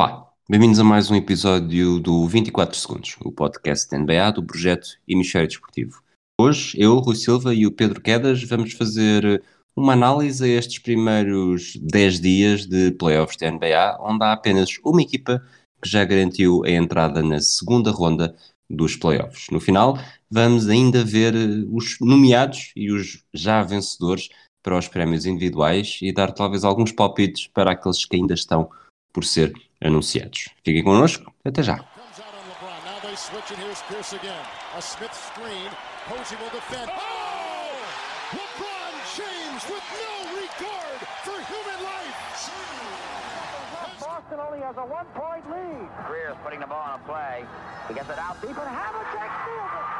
Olá, bem-vindos a mais um episódio do 24 Segundos, o podcast NBA do projeto Hemisfério Desportivo. Hoje, eu, Rui Silva e o Pedro Quedas vamos fazer uma análise a estes primeiros 10 dias de playoffs da NBA, onde há apenas uma equipa que já garantiu a entrada na segunda ronda dos playoffs. No final, vamos ainda ver os nomeados e os já vencedores para os prémios individuais e dar talvez alguns palpites para aqueles que ainda estão por ser anunciados. Fiquem connosco, até já. Boston only has a one-point lead. Greer's putting the ball on a play. He gets it out deep But Havlicek steals it.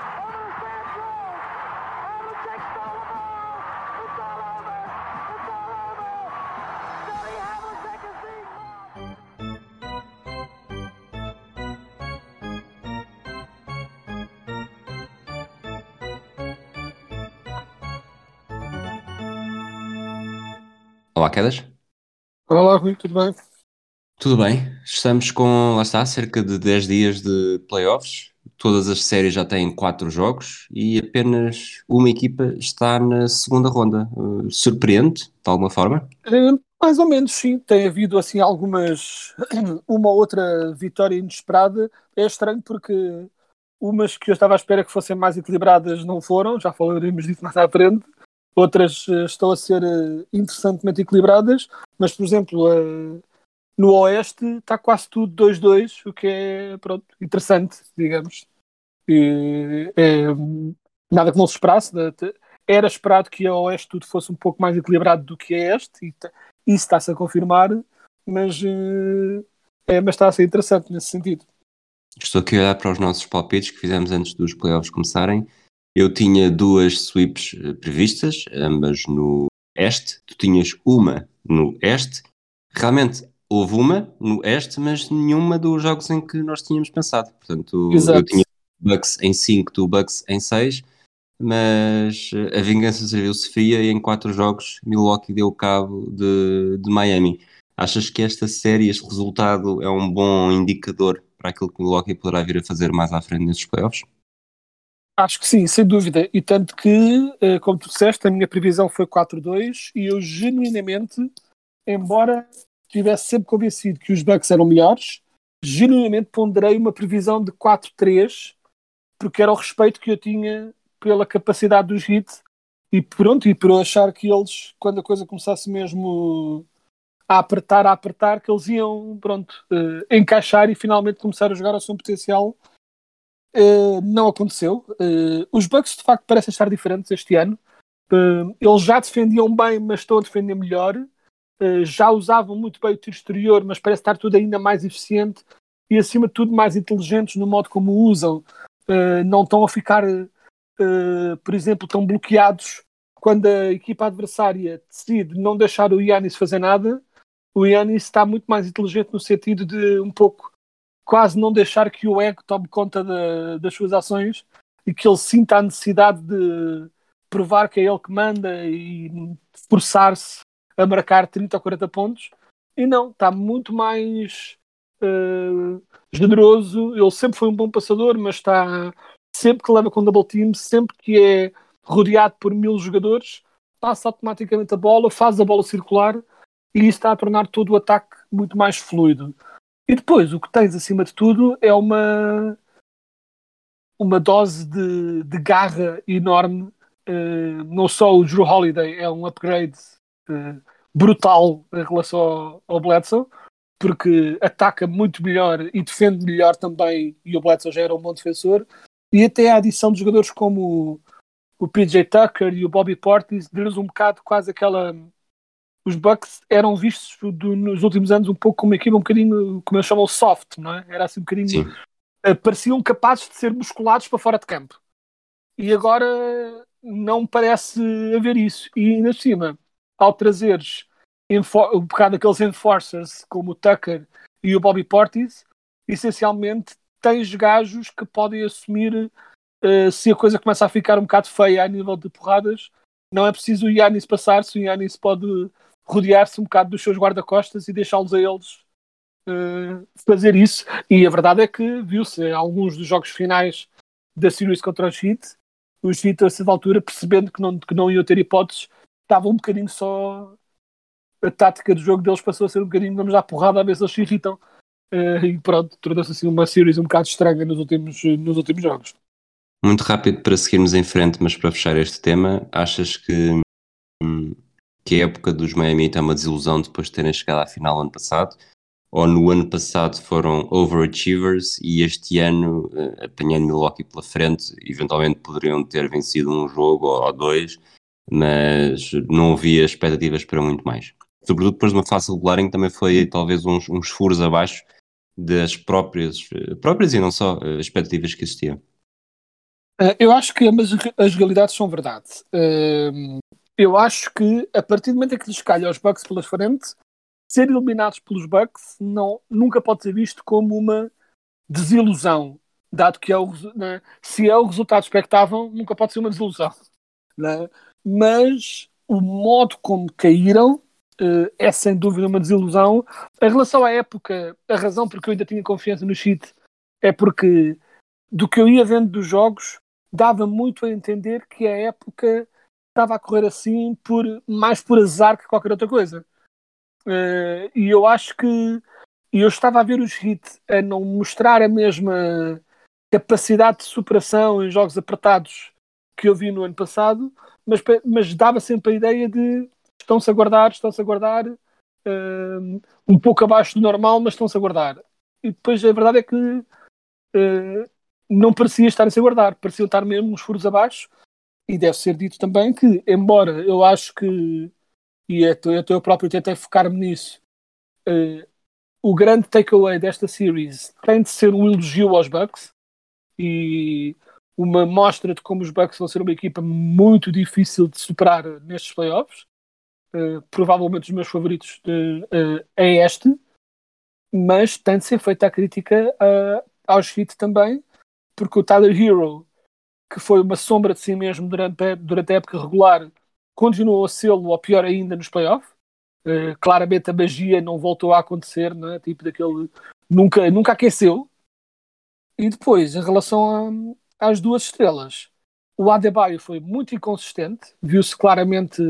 Olá, Quedas. Olá, Rui, tudo bem? Tudo bem? Estamos com, lá está, cerca de 10 dias de playoffs. Todas as séries já têm 4 jogos e apenas uma equipa está na segunda ronda. Uh, surpreende, de alguma forma? Eh, mais ou menos, sim. Tem havido assim algumas, uma ou outra vitória inesperada. É estranho porque umas que eu estava à espera que fossem mais equilibradas não foram, já falaremos disso mais à frente. Outras eh, estão a ser eh, interessantemente equilibradas, mas, por exemplo, eh, no Oeste está quase tudo 2-2, o que é pronto, interessante, digamos. E, é, nada que não se esperasse. Era esperado que a Oeste tudo fosse um pouco mais equilibrado do que é Este, e isso está-se a confirmar, mas, é, mas está a ser interessante nesse sentido. Estou aqui a olhar para os nossos palpites que fizemos antes dos playoffs começarem. Eu tinha duas sweeps eh, previstas, ambas no Este. Tu tinhas uma no Este. Realmente houve uma no Este, mas nenhuma dos jogos em que nós tínhamos pensado. Portanto, eu Exato. tinha Bucks em 5, tu Bucks em 6, mas eh, a vingança serviu-se fria e em quatro jogos Milwaukee deu cabo de, de Miami. Achas que esta série, este resultado, é um bom indicador para aquilo que o Milwaukee poderá vir a fazer mais à frente nesses playoffs? Acho que sim, sem dúvida. E tanto que, eh, como tu disseste, a minha previsão foi 4-2 e eu genuinamente, embora estivesse sempre convencido que os Bucks eram melhores, genuinamente ponderei uma previsão de 4-3 porque era o respeito que eu tinha pela capacidade dos Heat e pronto, e por eu achar que eles, quando a coisa começasse mesmo a apertar, a apertar, que eles iam, pronto, eh, encaixar e finalmente começar a jogar ao seu potencial Uh, não aconteceu. Uh, os Bucks de facto parecem estar diferentes este ano. Uh, eles já defendiam bem, mas estão a defender melhor. Já usavam muito bem o tiro exterior, mas parece estar tudo ainda mais eficiente e, acima de tudo, mais inteligentes no modo como usam. Não estão a ficar, por exemplo, tão bloqueados quando a equipa adversária decide não deixar o Yannis fazer nada. O Yannis está muito mais inteligente no sentido de um pouco quase não deixar que o ego tome conta da- das suas ações e que ele sinta a necessidade de provar que é ele que manda e forçar-se a marcar 30 ou 40 pontos. E não, está muito mais eh, generoso. Ele sempre foi um bom passador, mas está sempre que leva com double team, sempre que é rodeado por mil jogadores, passa automaticamente a bola, faz a bola circular e isso está a tornar todo o ataque muito mais fluido. E depois, o que tens acima de tudo é uma, uma dose de, de garra enorme. Eh, não só o Drew Holiday é um upgrade eh, brutal em relação ao, ao Bledsoe, porque ataca muito melhor e defende melhor também, e o Bledsoe já era um bom defensor. E até a adição de jogadores como o, o PJ Tucker e o Bobby Portis deu-nos um bocado quase aquela os Bucks eram vistos do- nos últimos anos um pouco como uma equipa um bocadinho, como eles chamam, soft, não é? Era assim um bocadinho. Sim. eh, pareciam capazes de ser musculados para fora de campo. E agora não parece haver isso. E ainda cima, ao trazeres um bocado aqueles enforcers como o Tucker e o Bobby Portis, essencialmente tens gajos que podem assumir eh, se a coisa começa a ficar um bocado feia a nível de porradas. Não é preciso o Yannis passar-se, o Yannis pode rodear-se um bocado dos seus guarda-costas e deixá-los a eles eh, fazer isso. E a verdade é que viu-se alguns dos jogos finais da Series contra os Heat, os Heat a certa altura, percebendo que não, que não iam ter hipóteses, estavam um bocadinho só. A tática do jogo deles passou a ser um bocadinho vamos dar porrada a ver se eles se irritam. Eh, e pronto, tornou-se assim uma series um bocado estranha nos últimos, nos últimos jogos. Muito rápido para seguirmos em frente, mas para fechar este tema, achas que, hum, que a época dos Miami Heat é uma desilusão depois de terem chegado à final ano passado? Ou no ano passado foram overachievers e este ano, uh, apanhando Milwaukee pela frente, eventualmente poderiam ter vencido um jogo ou dois, mas não havia expectativas para muito mais. Sobretudo depois de uma fase regular em que também foi talvez uns, uns furos abaixo das próprias, eh, próprias e não só, uh, expectativas que existiam. Eu acho que ambas as realidades são verdade. Eu acho que a partir do momento em que lhes calha aos Bucks pela frente, ser eliminados pelos Bucks não, nunca pode ser visto como uma desilusão, dado que é o, né, se é o resultado expectável, nunca pode ser uma desilusão. Né? Mas o modo como caíram uh, é sem dúvida uma desilusão. Em relação à época, a razão porque eu ainda tinha confiança no cheat é porque do que eu ia vendo dos jogos, dava muito a entender que a época estava a correr assim por mais por azar que qualquer outra coisa. Uh, e eu acho que eu estava a ver os hits a não mostrar a mesma capacidade de superação em jogos apertados que eu vi no ano passado, mas, mas dava sempre a ideia de estão-se a guardar, estão-se a guardar uh, um pouco abaixo do normal, mas estão-se a guardar. E depois a verdade é que uh, não parecia estar a se guardar, parecia estar mesmo uns furos abaixo. E deve ser dito também que, embora eu acho que, e até eu, eu próprio tentei focar-me nisso, uh, o grande takeaway desta series tem de ser um elogio aos Bucks e uma mostra de como os Bucks vão ser uma equipa muito difícil de superar nestes playoffs. Uh, provavelmente os meus favoritos de, uh, é este, mas tem de ser feita a crítica aos Heat também, porque o Tyler Hero, que foi uma sombra de si mesmo durante a, durante a época regular, continuou a sê-lo, ou pior ainda, nos playoffs. Uh, claramente a magia não voltou a acontecer, né? tipo daquele. Nunca, nunca aqueceu. E depois, em relação a, às duas estrelas, o Adebayo foi muito inconsistente, viu-se claramente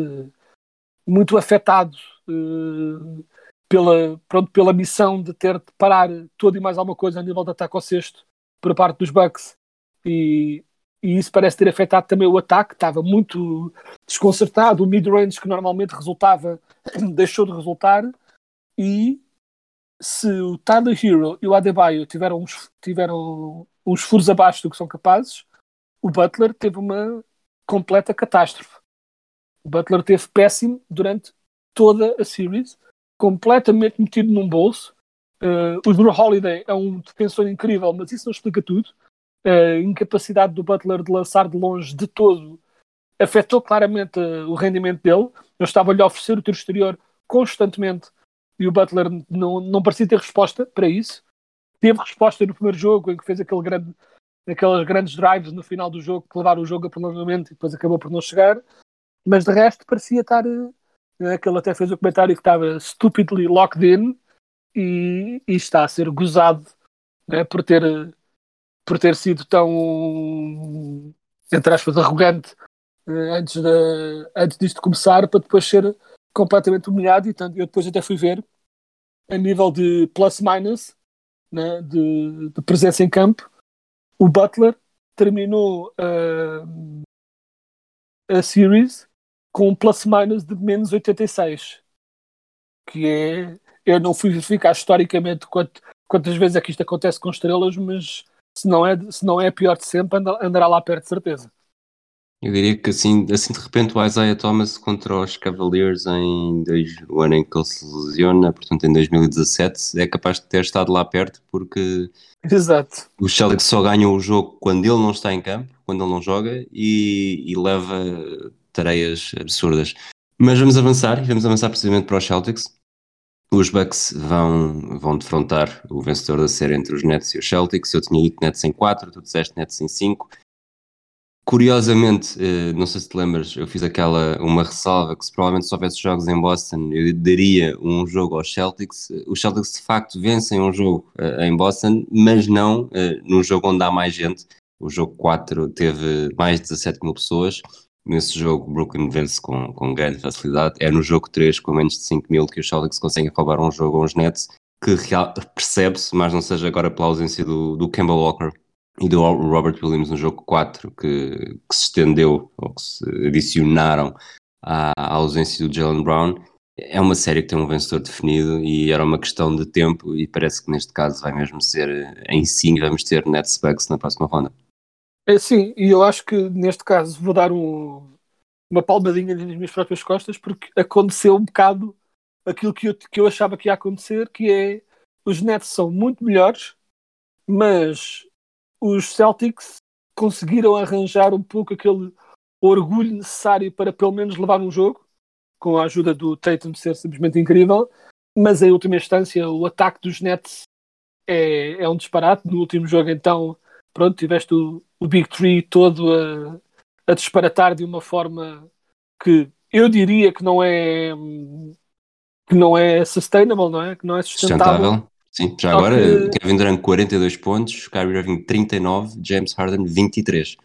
muito afetado uh, pela, pronto, pela missão de ter de parar tudo e mais alguma coisa a nível de ataque ao sexto por parte dos Bucks e, e isso parece ter afetado também o ataque, estava muito desconcertado, o mid-range que normalmente resultava deixou de resultar e se o Tyler Hero e o Adebayo tiveram uns, tiveram uns furos abaixo do que são capazes, o Butler teve uma completa catástrofe. O Butler teve péssimo durante toda a series, completamente metido num bolso, Uh, o Drew Holiday é um defensor incrível, mas isso não explica tudo. A incapacidade do Butler de lançar de longe de todo afetou claramente uh, o rendimento dele. Eu estava-lhe a oferecer o tiro exterior constantemente e o Butler não, não parecia ter resposta para isso. Teve resposta no primeiro jogo, em que fez aquele grande, aqueles grandes drives no final do jogo que levaram o jogo a prolongamento e depois acabou por não chegar. Mas de resto parecia estar. Uh, ele até fez o comentário que estava stupidly locked in e, e está a ser gozado né, por, ter, por ter sido tão, entre aspas, arrogante eh, antes, de, antes disto começar, para depois ser completamente humilhado. E tanto, eu depois até fui ver a nível de plus-minus, né, de, de, presença em campo, o Butler terminou uh, a series com um plus-minus de menos 86, que é eu não fui verificar historicamente quanto, quantas vezes é que isto acontece com estrelas, mas se não é, se não é a pior de sempre, andará lá perto de certeza. Eu diria que assim, assim de repente o Isaiah Thomas contra os Cavaliers em dois, o ano em que ele se lesiona, portanto em 2017, é capaz de ter estado lá perto porque Exato. os Celtics só ganham o jogo quando ele não está em campo, quando ele não joga e, e leva tareias absurdas. Mas vamos avançar, e vamos avançar precisamente para os Celtics. Os Bucks vão, vão defrontar o vencedor da série entre os Nets e os Celtics. Eu tinha dito Nets em 4, tu disseste Nets em 5. Curiosamente, eh, não sei se te lembras, eu fiz aquela, uma ressalva que se provavelmente se houvesse jogos em Boston, eu daria um jogo aos Celtics. Os Celtics de facto vencem um jogo eh, em Boston, mas não eh, num jogo onde há mais gente. O jogo 4 teve mais de 17 mil pessoas. Nesse jogo, Brooklyn vence com, com grande facilidade. É no jogo 3, com menos de 5 mil, que os Celtics conseguem roubar um jogo aos Nets, que percebe-se, mas não seja agora pela ausência do, do Kemba Walker, e do Robert Williams no jogo 4, que, que se estendeu, ou que se adicionaram à, à ausência do Jalen Brown, é uma série que tem um vencedor definido e era uma questão de tempo e parece que neste caso vai mesmo ser em sim, vamos ter Nets Bucks na próxima ronda. É sim, e eu acho que neste caso vou dar um, uma palmadinha nas minhas próprias costas porque aconteceu um bocado aquilo que eu, que eu achava que ia acontecer, que é os Nets são muito melhores, mas os Celtics conseguiram arranjar um pouco aquele orgulho necessário para pelo menos levar um jogo, com a ajuda do Tatum ser simplesmente incrível, mas em última instância o ataque dos Nets é, é um disparate. No último jogo, então, pronto, tiveste o, o Big Tree todo a, a disparatar de uma forma que eu diria que não é que não é sustainable, não é? Que não é sustentável. sustentável. Sim, já agora, que... Kevin Durant 42 pontos, Kyrie Irving 39, James Harden 23.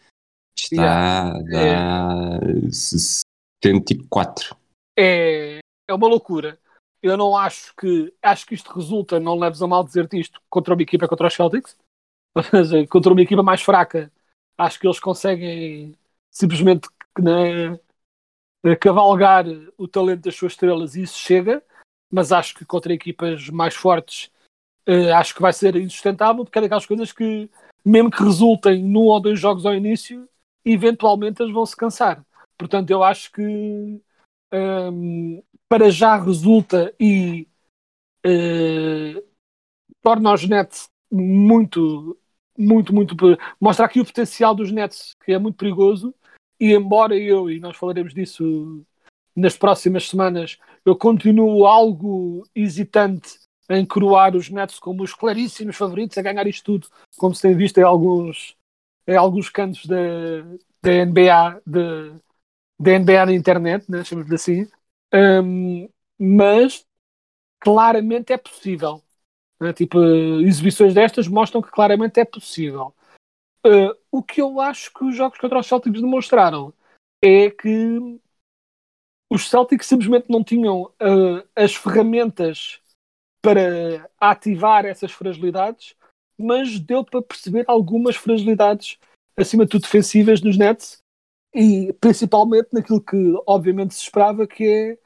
Está yeah. a 74. É, é uma loucura. Eu não acho que. Acho que isto resulta, não leves a mal dizer-te isto, contra uma equipa contra os Celtics. contra uma equipa mais fraca, acho que eles conseguem simplesmente né, cavalgar o talento das suas estrelas e isso chega. Mas acho que contra equipas mais fortes uh, acho que vai ser insustentável, porque é daquelas coisas que, mesmo que resultem num ou dois jogos ao início, eventualmente eles vão se cansar. Portanto, eu acho que um, ehm, para já resulta e uh, torna os Nets muito, muito, muito. Mostra aqui o potencial dos Nets, que é muito perigoso. E embora eu, e nós falaremos disso nas próximas semanas, eu continuo algo hesitante em coroar os Nets como os claríssimos favoritos a ganhar isto tudo, como se tem visto em alguns, em alguns cantos da, da NBA, de, da NBA na internet, né, chamamos assim. Um, mas claramente é possível. Né? Tipo, exibições destas mostram que claramente é possível. Uh, o que eu acho que os jogos contra os Celtics demonstraram é que os Celtics simplesmente não tinham uh, as ferramentas para ativar essas fragilidades, mas deu para perceber algumas fragilidades, acima de tudo defensivas, nos Nets e principalmente naquilo que obviamente se esperava, que é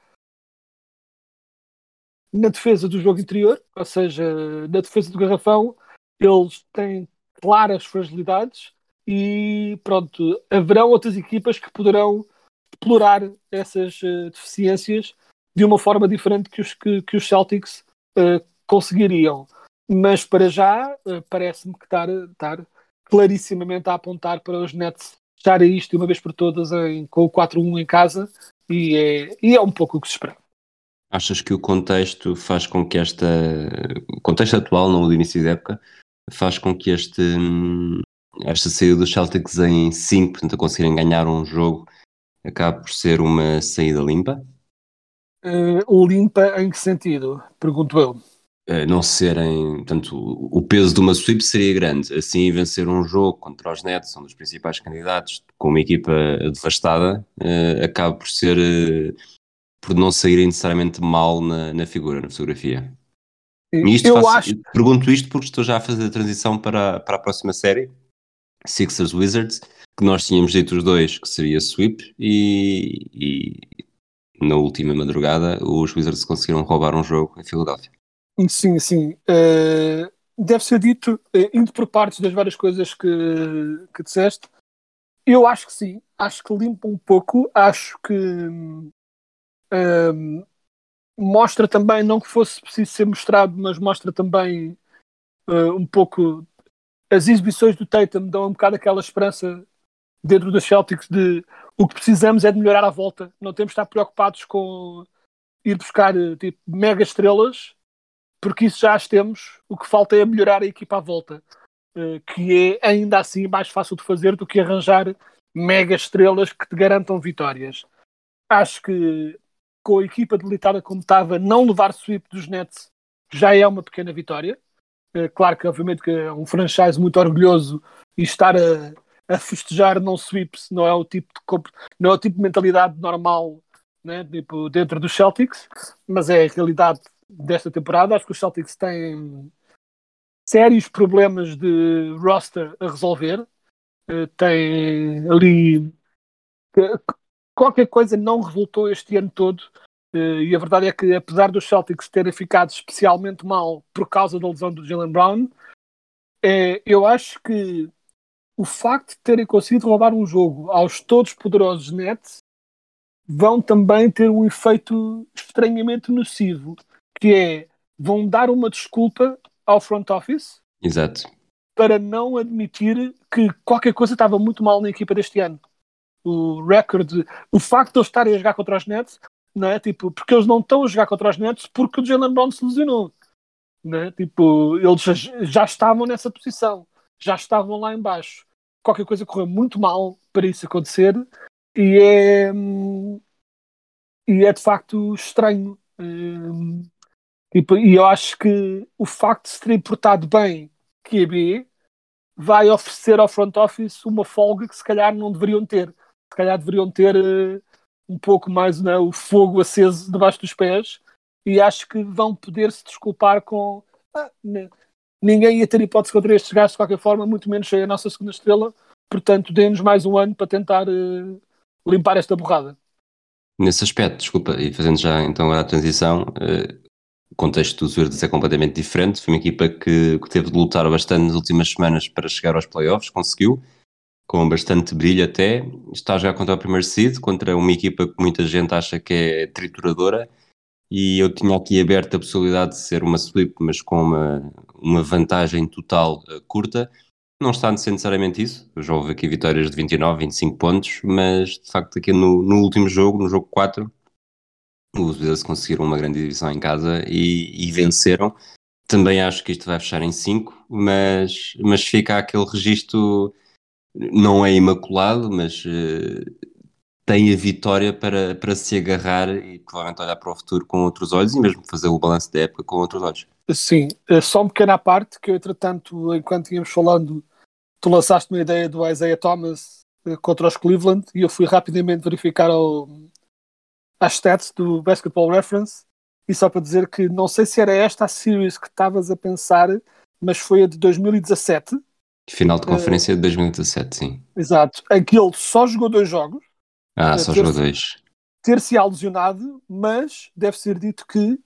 na defesa do jogo interior, ou seja, na defesa do garrafão, eles têm claras fragilidades e pronto, haverão outras equipas que poderão explorar essas uh, deficiências de uma forma diferente que os, que, que os Celtics uh, conseguiriam. Mas para já, uh, parece-me que estar, estar clarissimamente a apontar para os Nets fecharem isto de uma vez por todas em, com o 4-1 em casa e é, e é um pouco o que se espera. Achas que o contexto faz com que esta. O contexto atual, não o do início da época, faz com que este, esta saída dos Celtics em 5, portanto, a conseguirem ganhar um jogo, acabe por ser uma saída limpa? Uh, limpa em que sentido? Pergunto eu. Uh, não serem, portanto, o peso de uma sweep seria grande. Assim, vencer um jogo contra os Nets, são dos principais candidatos, com uma equipa devastada, uh, acaba por ser, por não saírem necessariamente mal na, na figura, na fotografia. Eu faço, acho... Pergunto isto porque estou já a fazer a transição para, para a próxima série, Sixers Wizards, que nós tínhamos dito os dois que seria sweep e, e na última madrugada, os Wizards conseguiram roubar um jogo em Filadélfia. Sim, sim. Uh, deve ser dito, uh, indo por partes das várias coisas que, que disseste, eu acho que sim. Acho que limpa um pouco. Acho que um, mostra também, não que fosse preciso ser mostrado, mas mostra também uh, um pouco as exibições do Tatum dão um bocado aquela esperança dentro dos Celtics de o que precisamos é de melhorar a volta. Não temos de estar preocupados com ir buscar tipo, mega estrelas, porque isso já as temos. O que falta é melhorar a equipa à volta, uh, que é ainda assim mais fácil de fazer do que arranjar mega estrelas que te garantam vitórias. Acho que com a equipa debilitada como estava, não levar sweep dos Nets já é uma pequena vitória. Eh, claro que, obviamente, que é um franchise muito orgulhoso e estar a, a festejar não sweeps não é o tipo de, não é o tipo de mentalidade normal né, tipo, dentro dos Celtics, mas é a realidade desta temporada. Acho que os Celtics têm sérios problemas de roster a resolver. Eh, Tem ali que- qualquer coisa não resultou este ano todo. Eh, E a verdade é que, apesar dos Celtics terem ficado especialmente mal por causa da lesão do Jalen Brown, eh, eu acho que o facto de terem conseguido roubar um jogo aos todos poderosos Nets vão também ter um efeito estranhamente nocivo, que é vão dar uma desculpa ao front office Exato. para não admitir que qualquer coisa estava muito mal na equipa deste ano. O recorde, o facto de eles estarem a jogar contra os Nets, não é? Tipo, porque eles não estão a jogar contra os Nets porque o Jalen Brown se lesionou. Não é? Tipo, eles já, estavam nessa posição, já estavam lá em baixo. Qualquer coisa correu muito mal para isso acontecer e é, e é de facto estranho. Hum, tipo, e eu acho que o facto de se terem portado bem QB vai oferecer ao front office uma folga que se calhar não deveriam ter. Se calhar deveriam ter eh, um pouco mais né, o fogo aceso debaixo dos pés e acho que vão poder se desculpar com "Ah, ninguém ia ter hipótese contra estes gajos de qualquer forma, muito menos a nossa segunda estrela, portanto dê-nos mais um ano para tentar eh, limpar esta borrada. Nesse aspecto, desculpa, e fazendo já então a transição, eh, o contexto dos Verdes é completamente diferente. Foi uma equipa que, que teve de lutar bastante nas últimas semanas para chegar aos playoffs, conseguiu, com bastante brilho até. Está a jogar contra o primeiro seed, contra uma equipa que muita gente acha que é trituradora. E eu tinha aqui aberto a possibilidade de ser uma sweep, mas com uma, uma vantagem total eh, curta. Não está necessariamente isso. Já houve aqui vitórias de 29, 25 pontos, mas de facto aqui no, no último jogo, no jogo 4, os Wizards conseguiram uma grande divisão em casa e, e venceram. Também acho que isto vai fechar em 5, mas, mas fica aquele registro, não é imaculado, mas eh, tem a vitória para, para se agarrar e provavelmente olhar para o futuro com outros olhos e mesmo fazer o balanço da época com outros olhos. Sim, eh, só um pequeno à parte, que entretanto, enquanto íamos falando, tu lançaste uma ideia do Isaiah Thomas eh, contra os Cleveland e eu fui rapidamente verificar o, as stats do Basketball Reference e só para dizer que não sei se era esta a series que estavas a pensar, mas foi a de 2017, Final de conferência de 2017, sim. exato, em que ele só jogou dois jogos, Ah, Eh, só jogou dois. ter-se lesionado, mas deve ser dito que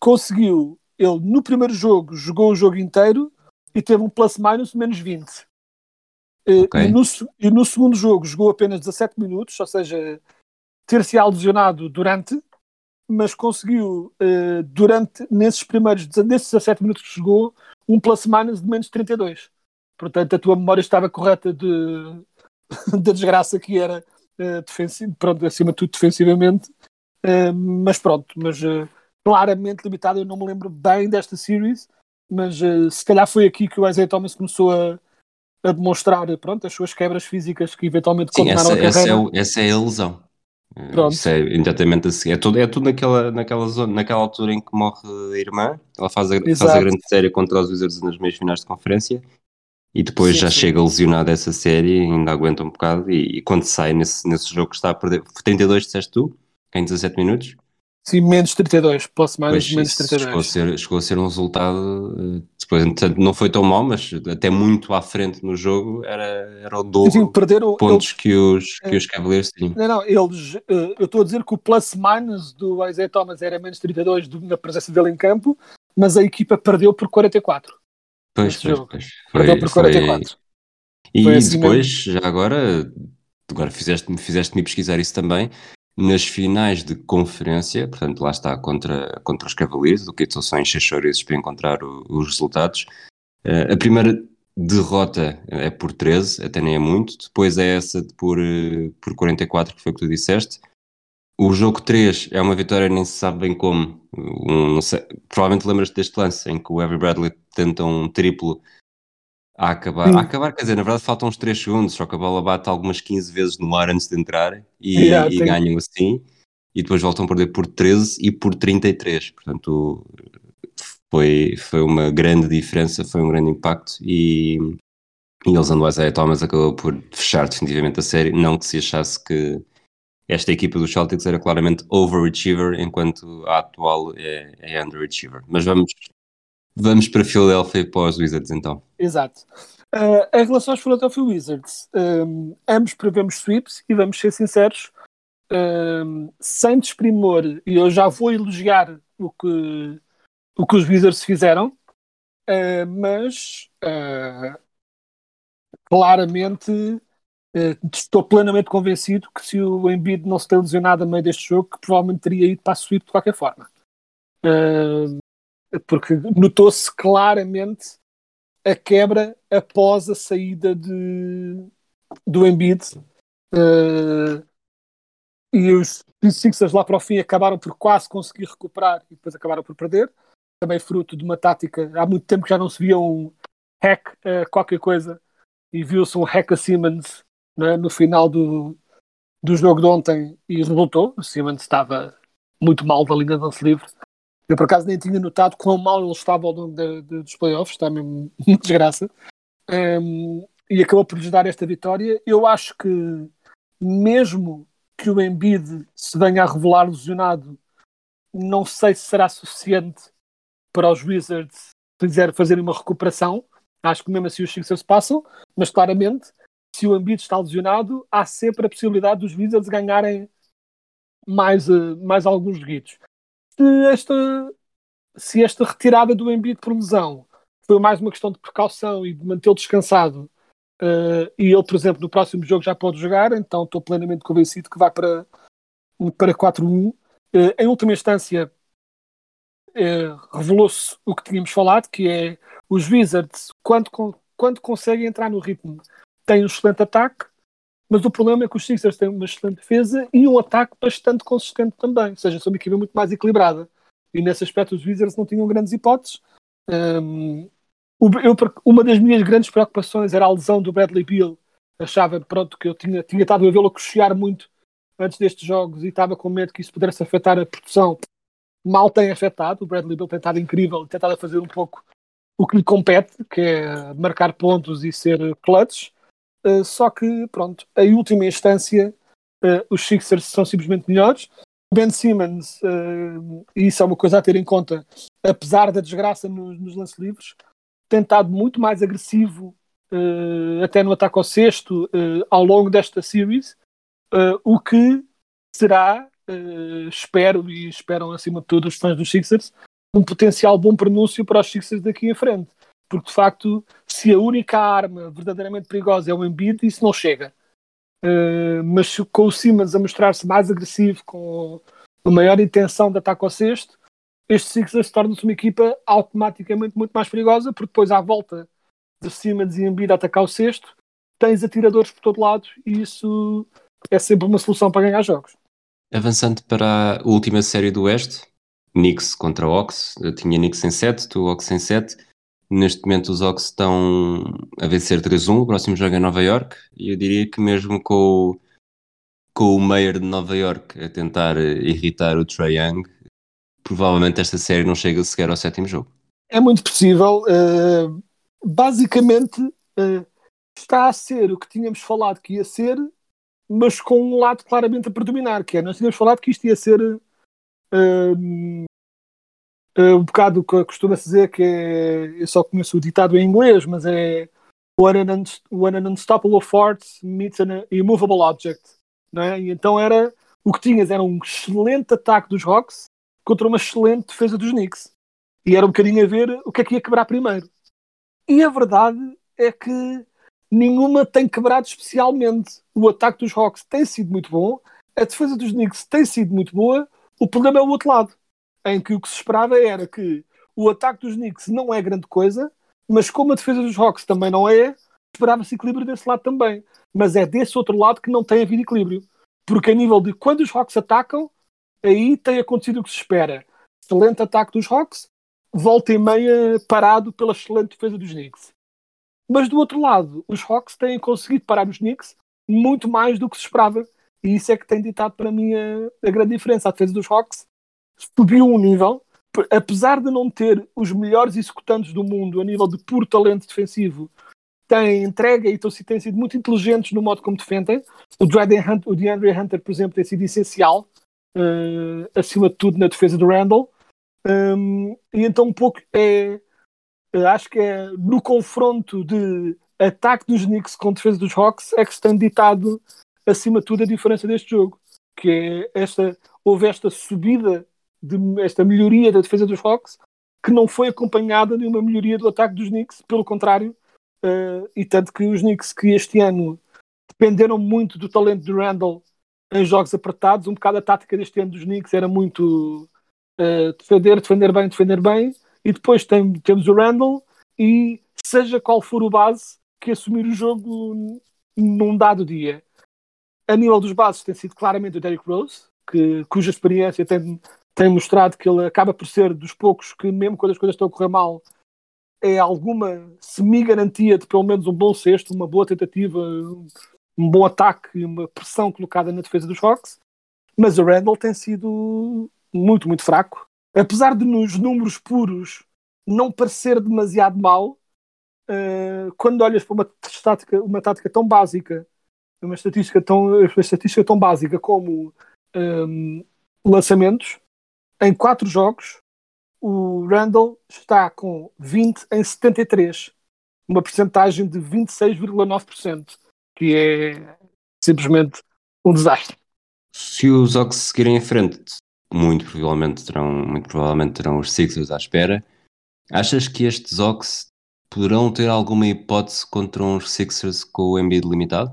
conseguiu, ele no primeiro jogo jogou o jogo inteiro e teve um plus-minus de menos 20. Eh, Ok. E, no, e no segundo jogo jogou apenas 17 minutos, ou seja, ter-se lesionado durante, mas conseguiu, eh, durante, nesses primeiros, nesses 17 minutos que jogou, um plus-minus de menos 32. Portanto, a tua memória estava correta de, da desgraça que era eh, defensivo, pronto, acima de tudo defensivamente, Eh, mas pronto, mas eh, claramente limitado, eu não me lembro bem desta series, mas eh, se calhar foi aqui que o Isaiah Thomas começou a, a demonstrar pronto, as suas quebras físicas que eventualmente Sim, continuaram essa, a essa, é, o- essa é a lesão. Pronto. Isso é imediatamente a seguir. É tudo, é tudo naquela, naquela, zona, naquela altura em que morre a irmã. Ela faz a, faz a grande série contra os Wizards nas meias finais de conferência. E depois Sim, já sim. chega lesionado essa série, ainda aguenta um bocado. E, e quando sai nesse, nesse jogo que está a perder, 32 disseste tu, em 17 minutos, Sim, menos 32, plus Pois, minus menos isso chegou, a 32. ser, chegou a ser um resultado. eh, Depois, não foi tão mau, mas até muito à frente no jogo era, era o dobro Sim, perderam. pontos eles- que os, que os Cavaliers tinham. Não, não, eles, eh, eu estou a dizer que o plus-minus do Isaiah Thomas era menos 32 do- na presença dele em campo, mas a equipa perdeu por 44. Pois, pois, pois. Perdeu Foi, por foi- 44. E Foi assim depois, já agora, agora fizeste-me fizeste pesquisar isso também, nas finais de conferência, portanto lá está contra, contra os Cavaliers, o que são só encher chouriços para encontrar o- os resultados. Eh, a primeira derrota é por 13, até nem é muito, depois é essa de por, eh, por 44, que foi o que tu disseste. O jogo 3 é uma vitória, nem se sabe bem como. Um, sei- provavelmente lembras-te deste lance em que o Avery Bradley tenta um triplo A acabar, Sim. a acabar, quer dizer, na verdade faltam uns 3 segundos, só que a bola bate algumas 15 vezes no ar antes de entrar e, Yeah, e ganham assim, e depois voltam a perder por 13 e por 33. Portanto, foi, foi uma grande diferença, foi um grande impacto e, e eles andam Isaiah Thomas acabou por fechar definitivamente a série, não que se achasse que esta equipa dos Celtics era claramente overachiever, enquanto a atual é, é underachiever. Mas vamos, vamos para Philadelphia e para os Wizards então. Exato. Uh, em relação aos Philadelphia Wizards, um, ambos prevemos sweeps e vamos ser sinceros, um, sem desprimor, e eu já vou elogiar o que, o que os Wizards fizeram, uh, mas uh, claramente estou plenamente convencido que se o Embiid não se ter lesionado a meio deste jogo, que provavelmente teria ido para a sweep de qualquer forma. Uh, porque notou-se claramente a quebra após a saída de, do Embiid. Uh, e os Sixers lá para o fim acabaram por quase conseguir recuperar e depois acabaram por perder. Também fruto de uma tática. Há muito tempo que já não se via um hack qualquer coisa e viu-se um hack a Simmons né, no final do, do jogo de ontem e resultou. O Simmons estava muito mal da linha de lance livre. Eu, por acaso, nem tinha notado quão mal ele estava ao longo de, de, dos playoffs, está mesmo uma desgraça. Um, e acabou por lhes dar esta vitória. Eu acho que, mesmo que o Embiid se venha a revelar lesionado, não sei se será suficiente para os Wizards quiser fazer uma recuperação. Acho que mesmo assim os Sixers passam, mas claramente, se o Embiid está lesionado, há sempre a possibilidade dos Wizards ganharem mais, uh, mais alguns joguitos se esta, se esta retirada do Embiid por lesão foi mais uma questão de precaução e de mantê-lo descansado uh, e ele, por exemplo, no próximo jogo já pode jogar, então estou plenamente convencido que vai para, para 4-1. Uh, em última instância, uh, revelou-se o que tínhamos falado, que é os Wizards, quando, quando conseguem entrar no ritmo, têm um excelente ataque, mas o problema é que os Sixers têm uma excelente defesa e um ataque bastante consistente também. Ou seja, são uma equipa muito mais equilibrada. E nesse aspecto os Wizards não tinham grandes hipóteses. Um, eu, uma das minhas grandes preocupações era a lesão do Bradley Beal. Achava pronto, que eu tinha, tinha estado a vê-lo cochear muito antes destes jogos e estava com medo que isso pudesse afetar a produção. Mal tem afetado. O Bradley Beal tem estado incrível tem estado a fazer um pouco o que lhe compete, que é marcar pontos e ser clutch. Uh, só que, pronto, em última instância, uh, os Sixers são simplesmente melhores. Ben Simmons, uh, e isso é uma coisa a ter em conta, apesar da desgraça nos, nos lances livres, tem estado muito mais agressivo, até no ataque ao sexto, ao longo desta series, o que será, espero, e esperam acima de tudo os fãs dos Sixers, um potencial bom pronúncio para os Sixers daqui em frente porque de facto, se a única arma verdadeiramente perigosa é o Embiid, isso não chega. Uh, mas com o Simmons a mostrar-se mais agressivo, com uma maior intenção de ataque ao sexto, este Sixers torna-se uma equipa automaticamente muito mais perigosa, porque depois à volta de Simmons e Embiid a atacar o sexto, tens atiradores por todo lado e isso é sempre uma solução para ganhar jogos. Avançando para a última série do Oeste, Knicks contra Ox, eu tinha Knicks em 7, tu Ox em 7. Neste momento os Ox estão a vencer 3-1, o próximo jogo é Nova York, e eu diria que mesmo com o, com o Mayor de Nova York a tentar irritar o Trae Young, provavelmente esta série não chega sequer ao sétimo jogo. É muito possível. Uh, basicamente uh, está a ser o que tínhamos falado que ia ser, mas com um lado claramente a predominar, que é, nós tínhamos falado que isto ia ser uh, um bocado que costuma-se dizer que é, eu só conheço o ditado em inglês, mas é when an, unstoppable force meets an immovable object. Não é? E então era o que tinhas era um excelente ataque dos Hawks contra uma excelente defesa dos Knicks. E era um bocadinho a ver o que é que ia quebrar primeiro. E a verdade é que nenhuma tem quebrado especialmente. O ataque dos Hawks tem sido muito bom, a defesa dos Knicks tem sido muito boa, o problema é o outro lado em que o que se esperava era que o ataque dos Knicks não é grande coisa, mas como a defesa dos Hawks também não é, esperava-se equilíbrio desse lado também. Mas é desse outro lado que não tem havido equilíbrio. Porque a nível de quando os Hawks atacam, aí tem acontecido o que se espera. Excelente ataque dos Hawks, volta e meia parado pela excelente defesa dos Knicks. Mas do outro lado, os Hawks têm conseguido parar os Knicks muito mais do que se esperava. E isso é que tem ditado para mim a, a grande diferença. A defesa dos Hawks subiu um nível, apesar de não ter os melhores executantes do mundo a nível de puro talento defensivo, têm entrega e tão- têm sido muito inteligentes no modo como defendem. O, Dryden Hunt, o DeAndre Hunter, por exemplo, tem sido essencial, eh, acima de tudo, na defesa do Randall. Um, e então, um pouco é. eh, Acho que é no confronto de ataque dos Knicks com defesa dos Hawks é que se tem ditado, acima de tudo, a diferença deste jogo. Que é esta. Houve esta subida, de, esta melhoria da defesa dos Hawks, que não foi acompanhada de uma melhoria do ataque dos Knicks, pelo contrário. eh, e tanto que os Knicks, que este ano dependeram muito do talento de Randall em jogos apertados, um bocado a tática deste ano dos Knicks era muito uh, defender, defender bem, defender bem, e depois tem- temos o Randall, e seja qual for o base que assumir o jogo num dado dia. A nível dos bases tem sido claramente o Derrick Rose, que, cuja experiência tem, tem mostrado que ele acaba por ser dos poucos que, mesmo quando as coisas estão a correr mal, é alguma semi-garantia de pelo menos um bom cesto, uma boa tentativa, um bom ataque, uma pressão colocada na defesa dos Hawks. Mas o Randall tem sido muito, muito fraco. Apesar de nos números puros não parecer demasiado mal, eh, quando olhas para uma tática, uma tática tão básica, uma estatística tão, uma estatística tão básica como ehm, lançamentos, em quatro jogos, o Randall está com 20 em 73, uma porcentagem de 26,9%, que é simplesmente um desastre. Se os Hawks seguirem em frente, muito provavelmente terão, muito provavelmente terão os Sixers à espera. Achas que estes Hawks poderão ter alguma hipótese contra uns Sixers com o Embiid limitado?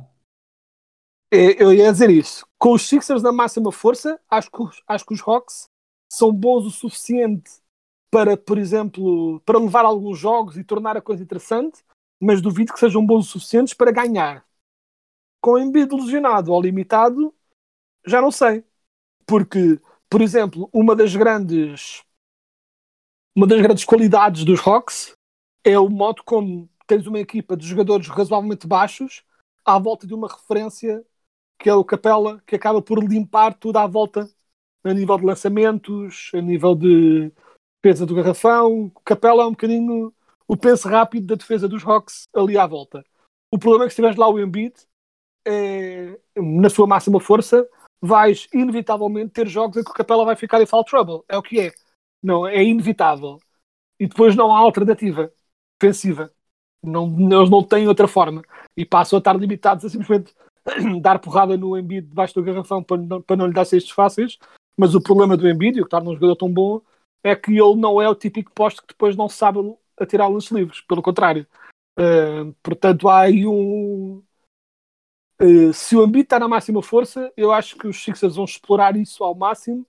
É, Eu ia dizer isso. Com os Sixers na máxima força, acho que, os- acho que os Hawks são bons o suficiente para, por exemplo, para levar alguns jogos e tornar a coisa interessante, mas duvido que sejam bons o suficientes para ganhar. Com Embiid lesionado ou limitado, já não sei. Porque, por exemplo, uma das grandes uma das grandes qualidades dos Hawks é o modo como tens uma equipa de jogadores razoavelmente baixos à volta de uma referência que é o Capela, que acaba por limpar tudo à volta a nível de lançamentos, a nível de defesa do garrafão. Capela é um bocadinho o penso rápido da defesa dos Hawks ali à volta. O problema é que se tiveres lá o Embiid, é, na sua máxima força, vais inevitavelmente ter jogos em que o Capela vai ficar em foul trouble. É o que é. Não, é inevitável. E depois não há alternativa defensiva. Não, eles não têm outra forma. E passam a estar limitados a simplesmente dar porrada no Embiid debaixo do garrafão para não, para não lhe dar cestos fáceis. Mas o problema do Embiid, o que torna um jogador tão bom, é que ele não é o típico posto que depois não sabe atirar lances livres. Pelo contrário. Uh, portanto, há aí um. Uh, se o Embiid está na máxima força, eu acho que os Sixers vão explorar isso ao máximo,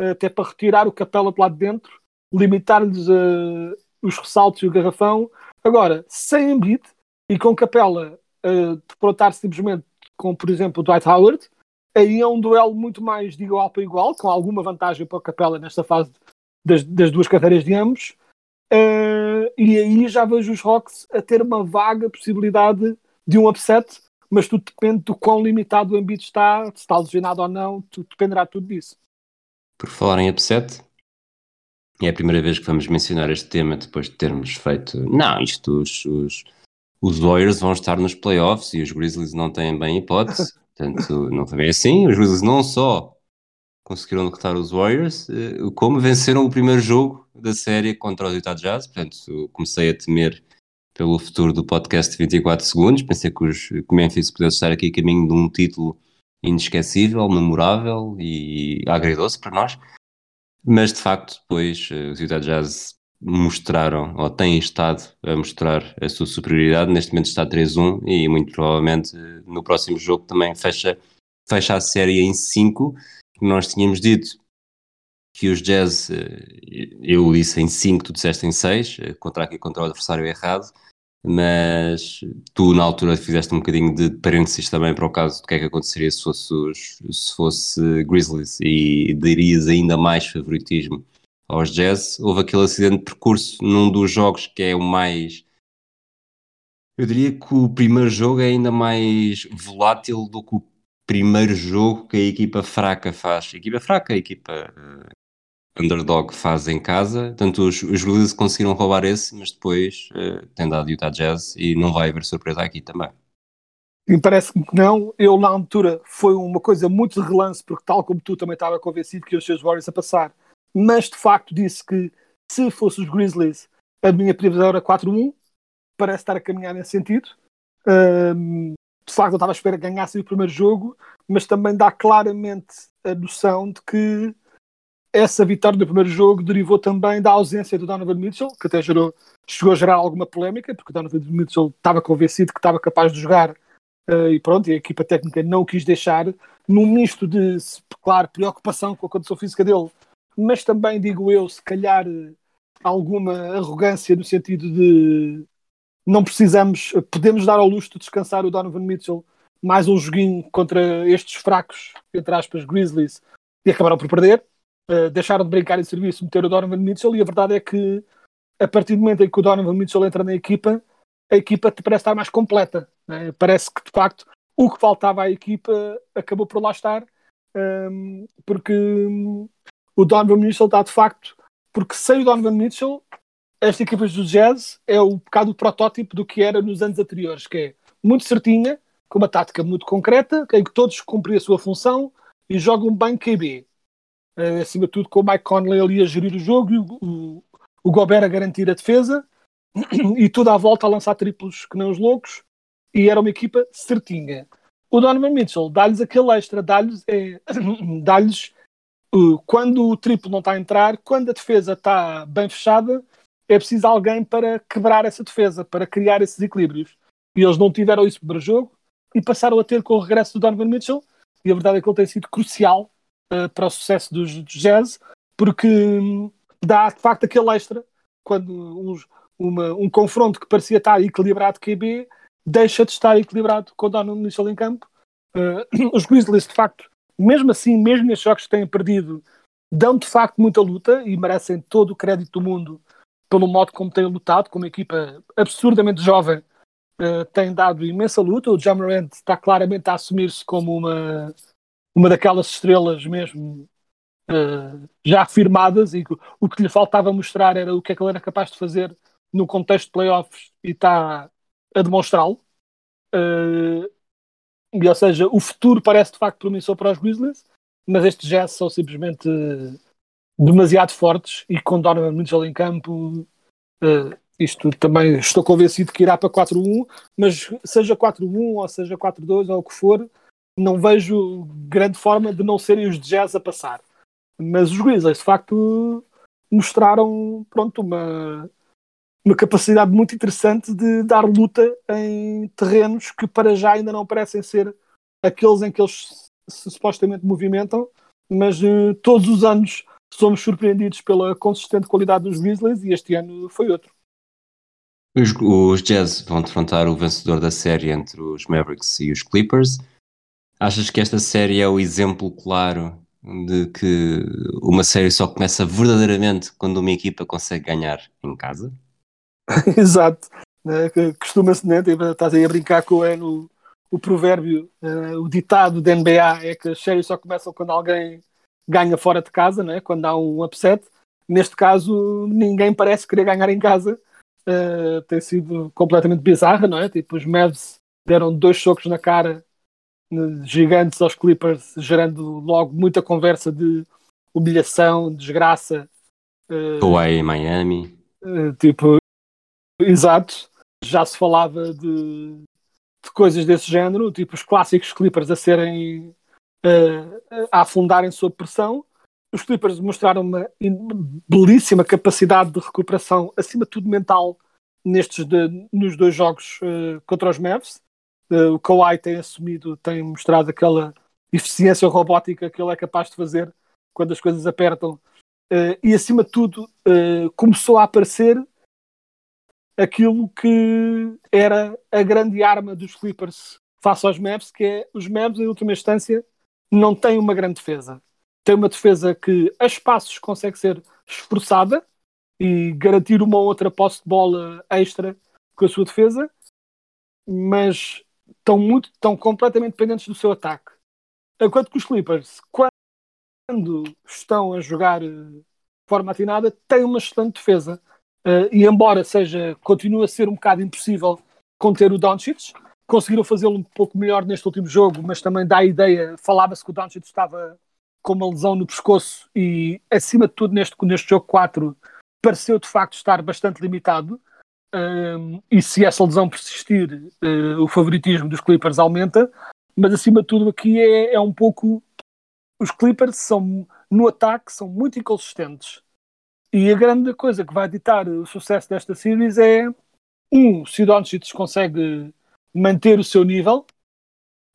uh, até para retirar o Capela de lá de dentro, limitar-lhes uh, os ressaltos e o garrafão. Agora, sem Embiid e com Capela uh, defrontar simplesmente com, por exemplo, o Dwight Howard, aí é um duelo muito mais de igual para igual, com alguma vantagem para o Capela nesta fase das, das duas carreiras de ambos. Uh, e aí já vejo os Hawks a ter uma vaga possibilidade de um upset, mas tudo depende do quão limitado o Embiid está, se está lesionado ou não, tudo, dependerá tudo disso. Por falar em upset, é a primeira vez que vamos mencionar este tema depois de termos feito. Não, isto, os, os, os Warriors vão estar nos playoffs e os Grizzlies não têm bem hipótese, portanto, não foi bem assim. Os Grizzlies não só conseguiram derrotar os Warriors, eh, como venceram o primeiro jogo da série contra os Utah Jazz, portanto, comecei a temer pelo futuro do podcast de 24 segundos, pensei que, os, que o Memphis pudesse estar aqui a caminho de um título inesquecível, memorável e agridoce para nós, mas de facto depois eh, os Utah Jazz mostraram, ou têm estado a mostrar a sua superioridade, neste momento está 3-1 e muito provavelmente eh, no próximo jogo também fecha, fecha a série em 5, nós tínhamos dito. Que os Jazz, eh, eu disse em 5, tu disseste em 6, contra aqui contra o adversário errado, mas tu na altura fizeste um bocadinho de parênteses também para o caso do que é que aconteceria se fosse, os, se fosse Grizzlies e darias ainda mais favoritismo aos Jazz. Houve aquele acidente de percurso num dos jogos que é o mais Eu diria que o primeiro jogo é ainda mais volátil do que o primeiro jogo que a equipa fraca faz. A equipa fraca, a equipa uh, underdog faz em casa. Tanto os, os conseguiram roubar esse, mas depois uh, tem dado Utah Jazz e não vai haver surpresa aqui também. E parece-me que não. Eu, na altura, foi uma coisa muito de relance, porque, tal como tu, também estava convencido que os seus Warriors a passar. Mas, de facto, disse que se fosse os Grizzlies, a minha previsão era 4-1. Parece estar a caminhar nesse sentido. Um, de facto, eu estava à espera que ganhasse o primeiro jogo, mas também dá claramente a noção de que essa vitória do primeiro jogo derivou também da ausência do Donovan Mitchell, que até gerou, chegou a gerar alguma polémica, porque o Donovan Mitchell estava convencido que estava capaz de jogar Uh, e pronto, e a equipa técnica não o quis deixar, num misto de, claro, preocupação com a condição física dele, mas também, digo eu, se calhar alguma arrogância no sentido de não precisamos, podemos dar ao luxo de descansar o Donovan Mitchell mais um joguinho contra estes fracos, entre aspas, Grizzlies, e acabaram por perder. Uh, deixaram de brincar em serviço, meter o Donovan Mitchell, e a verdade é que a partir do momento em que o Donovan Mitchell entra na equipa, a equipa parece estar mais completa. Né? Parece que, de facto, o que faltava à equipa acabou por lá estar, um, porque um, o Donovan Mitchell está, de facto, porque sem o Donovan Mitchell, esta equipa do Jazz é um bocado o protótipo do que era nos anos anteriores, que é muito certinha, com uma tática muito concreta, em que todos cumprem a sua função e jogam bem QB. Uh, eh, acima de tudo, com o Mike Conley ali a gerir o jogo e o, o, o Gobert a garantir a defesa e tudo à volta a lançar triplos que nem os loucos e era uma equipa certinha. O Donovan Mitchell dá-lhes aquele extra, dá-lhes é, dá uh, quando o triplo não está a entrar, quando a defesa está bem fechada, é preciso alguém para quebrar essa defesa, para criar esses equilíbrios. E eles não tiveram isso para o jogo e passaram a ter com o regresso do Donovan Mitchell. E a verdade é que ele tem sido crucial uh, para o sucesso dos, dos Jazz, porque um, dá de facto aquele extra quando uma, um confronto que parecia estar equilibrado QB deixa de estar equilibrado com o Donovan Mitchell em campo. Uh, os Grizzlies, de facto, mesmo assim, mesmo nestes jogos que têm perdido, dão de facto muita luta e merecem todo o crédito do mundo pelo modo como têm lutado, com uma equipa absurdamente jovem, uh, tem dado imensa luta. O Jamarant está claramente a assumir-se como uma, uma daquelas estrelas mesmo uh, já afirmadas e o que lhe faltava mostrar era o que é que ele era capaz de fazer no contexto de playoffs e está a demonstrá-lo. Uh, e, ou seja, o futuro parece de facto promissor para os Grizzlies, mas estes Jazz são simplesmente demasiado fortes e com Donovan Mitchell em campo, uh, isto também estou convencido que irá para 4-1, mas seja 4-1 ou seja 4-2 ou o que for, não vejo grande forma de não serem os Jazz a passar. Mas os Grizzlies, de facto, mostraram pronto, uma, uma capacidade muito interessante de dar luta em terrenos que para já ainda não parecem ser aqueles em que eles se supostamente movimentam, mas uh, todos os anos somos surpreendidos pela consistente qualidade dos Grizzlies e este ano foi outro. Os, os Jazz vão defrontar o vencedor da série entre os Mavericks e os Clippers. Achas que esta série é o exemplo claro de que uma série só começa verdadeiramente quando uma equipa consegue ganhar em casa? Exato. Né? Costuma-se, né? Tipo, estás aí a brincar com é, o, o provérbio, uh, o ditado da NBA é que as séries só começam quando alguém ganha fora de casa, né? quando há um upset. Neste caso, ninguém parece querer ganhar em casa. Uh, tem sido completamente bizarra, não é? Tipo, os Mavs deram dois socos na cara gigantes aos Clippers, gerando logo muita conversa de humilhação, desgraça. Uh, Kawhi em Miami. Uh, tipo, Exato. Já se falava de, de coisas desse género, tipo os clássicos Clippers a serem uh, a afundarem sob pressão. Os Clippers mostraram uma belíssima capacidade de recuperação, acima de tudo mental, nestes de, nos dois jogos uh, contra os Mavs. Uh, o Kawhi tem assumido, tem mostrado aquela eficiência robótica que ele é capaz de fazer quando as coisas apertam. E acima de tudo, começou a aparecer aquilo que era a grande arma dos Clippers face aos Mavs, que é os Mavs, em última instância, não têm uma grande defesa. Tem uma defesa que a espaços consegue ser esforçada e garantir uma outra posse de bola extra com a sua defesa, mas estão, muito, estão completamente dependentes do seu ataque. Enquanto que os Clippers, quando estão a jogar eh, de forma atinada, têm uma excelente defesa. Uh, e embora seja, continue a ser um bocado impossível conter o Doncic, conseguiram fazê-lo um pouco melhor neste último jogo, mas também dá a ideia, falava-se que o Doncic estava com uma lesão no pescoço e, acima de tudo, neste, neste jogo 4, pareceu de facto estar bastante limitado. Um, e se essa lesão persistir, uh, o favoritismo dos Clippers aumenta. Mas acima de tudo, aqui é, é um pouco. Os Clippers são, no ataque, são muito inconsistentes. E a grande coisa que vai ditar o sucesso desta series é, um, se o Doncic consegue manter o seu nível,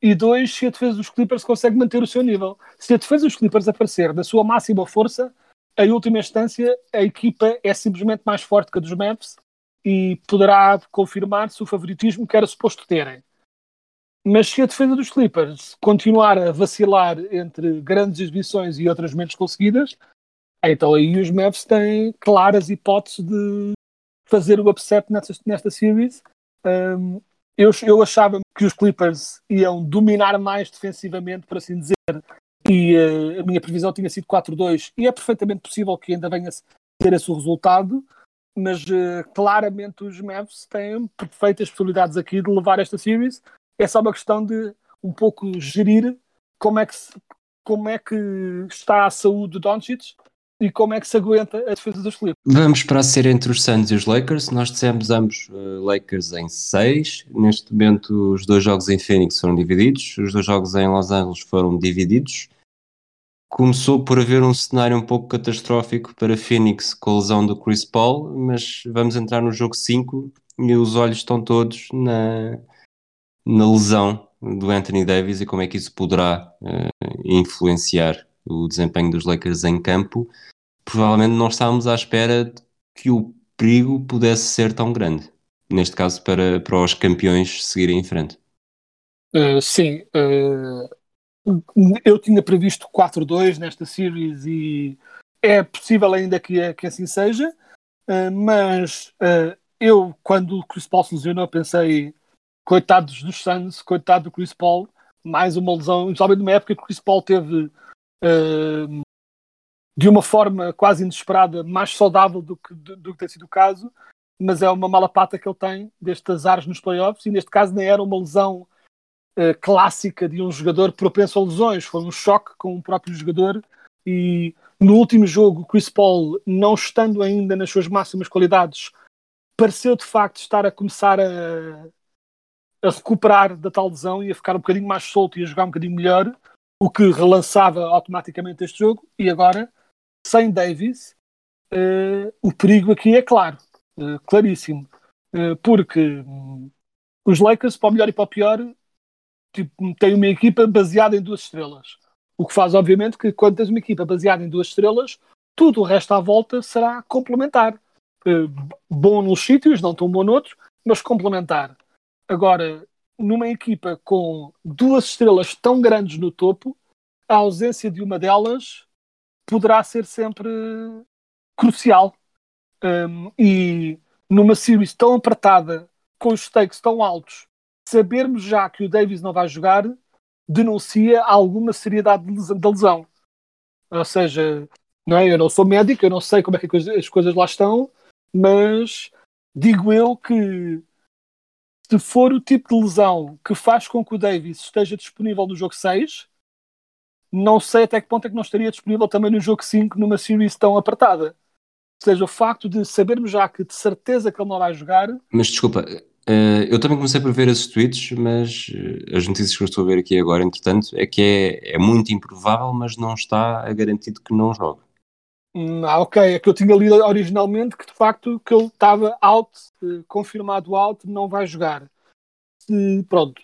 e dois, se a defesa dos Clippers consegue manter o seu nível. Se a defesa dos Clippers aparecer na sua máxima força, em última instância, a equipa é simplesmente mais forte que a dos Mavs e poderá confirmar-se o favoritismo que era suposto terem. Mas se a defesa dos Clippers continuar a vacilar entre grandes exibições e outras menos conseguidas, então aí os Mavs têm claras hipóteses de fazer o upset nesta, nesta series. Um, eu, eu achava que os Clippers iam dominar mais defensivamente, por assim dizer, e uh, a minha previsão tinha sido 4-2, e é perfeitamente possível que ainda venha ter esse resultado, mas uh, claramente os Mavs têm perfeitas possibilidades aqui de levar esta series. É só uma questão de um pouco gerir como é que, se, como é que está a saúde do Doncic e como é que se aguenta a defesa dos Clippers. Vamos para ser entre os Suns e os Lakers. Nós dissemos ambos uh, Lakers em 6. Neste momento, os dois jogos em Phoenix foram divididos, os dois jogos em Los Angeles foram divididos. Começou por haver um cenário um pouco catastrófico para Phoenix com a lesão do Chris Paul, mas vamos entrar no jogo 5 e os olhos estão todos na, na lesão do Anthony Davis e como é que isso poderá uh, influenciar o desempenho dos Lakers em campo provavelmente não estávamos à espera que o perigo pudesse ser tão grande. Neste caso, para, para os campeões seguirem em frente. Uh, sim. Uh, eu tinha previsto 4-2 nesta series e é possível ainda que, que assim seja, uh, mas eu, quando o Chris Paul se lesionou, pensei coitados dos Suns, coitado do Chris Paul, mais uma lesão, principalmente numa época que o Chris Paul teve de uma forma quase inesperada, mais saudável do que, do, do que tem sido o caso, mas é uma mala pata que ele tem destes azares nos playoffs, e neste caso nem era uma lesão uh, clássica de um jogador propenso a lesões, foi um choque com o próprio jogador, e no último jogo, Chris Paul, não estando ainda nas suas máximas qualidades, pareceu de facto estar a começar a, a recuperar da tal lesão e a ficar um bocadinho mais solto e a jogar um bocadinho melhor, o que relançava automaticamente este jogo, e agora sem Davis, uh, o perigo aqui é claro, uh, claríssimo. Uh, porque um, os Lakers, para o melhor e para o pior, tipo, têm uma equipa baseada em duas estrelas. O que faz, obviamente, que quando tens uma equipa baseada em duas estrelas, tudo o resto à volta será complementar. bom nos sítios, não tão bom noutros, mas complementar. Agora, numa equipa com duas estrelas tão grandes no topo, a ausência de uma delas poderá ser sempre crucial. Um, e numa series tão apertada, com os stakes tão altos, sabermos já que o Davis não vai jogar denuncia alguma seriedade da lesão. Ou seja, não é? eu não sou médico, eu não sei como é que as coisas lá estão, mas digo eu que se for o tipo de lesão que faz com que o Davis esteja disponível no jogo 6, não sei até que ponto é que não estaria disponível também no jogo 5 numa series tão apertada. Ou seja, o facto de sabermos já que de certeza que ele não vai jogar. Mas desculpa, eh, eu também comecei por ver esses tweets, mas eh, as notícias que eu estou a ver aqui agora, entretanto, é que é, é muito improvável, mas não está a garantido que não jogue. Hum, ah, ok, é que eu tinha lido originalmente que de facto que ele estava out, eh, confirmado out, não vai jogar. Se, pronto,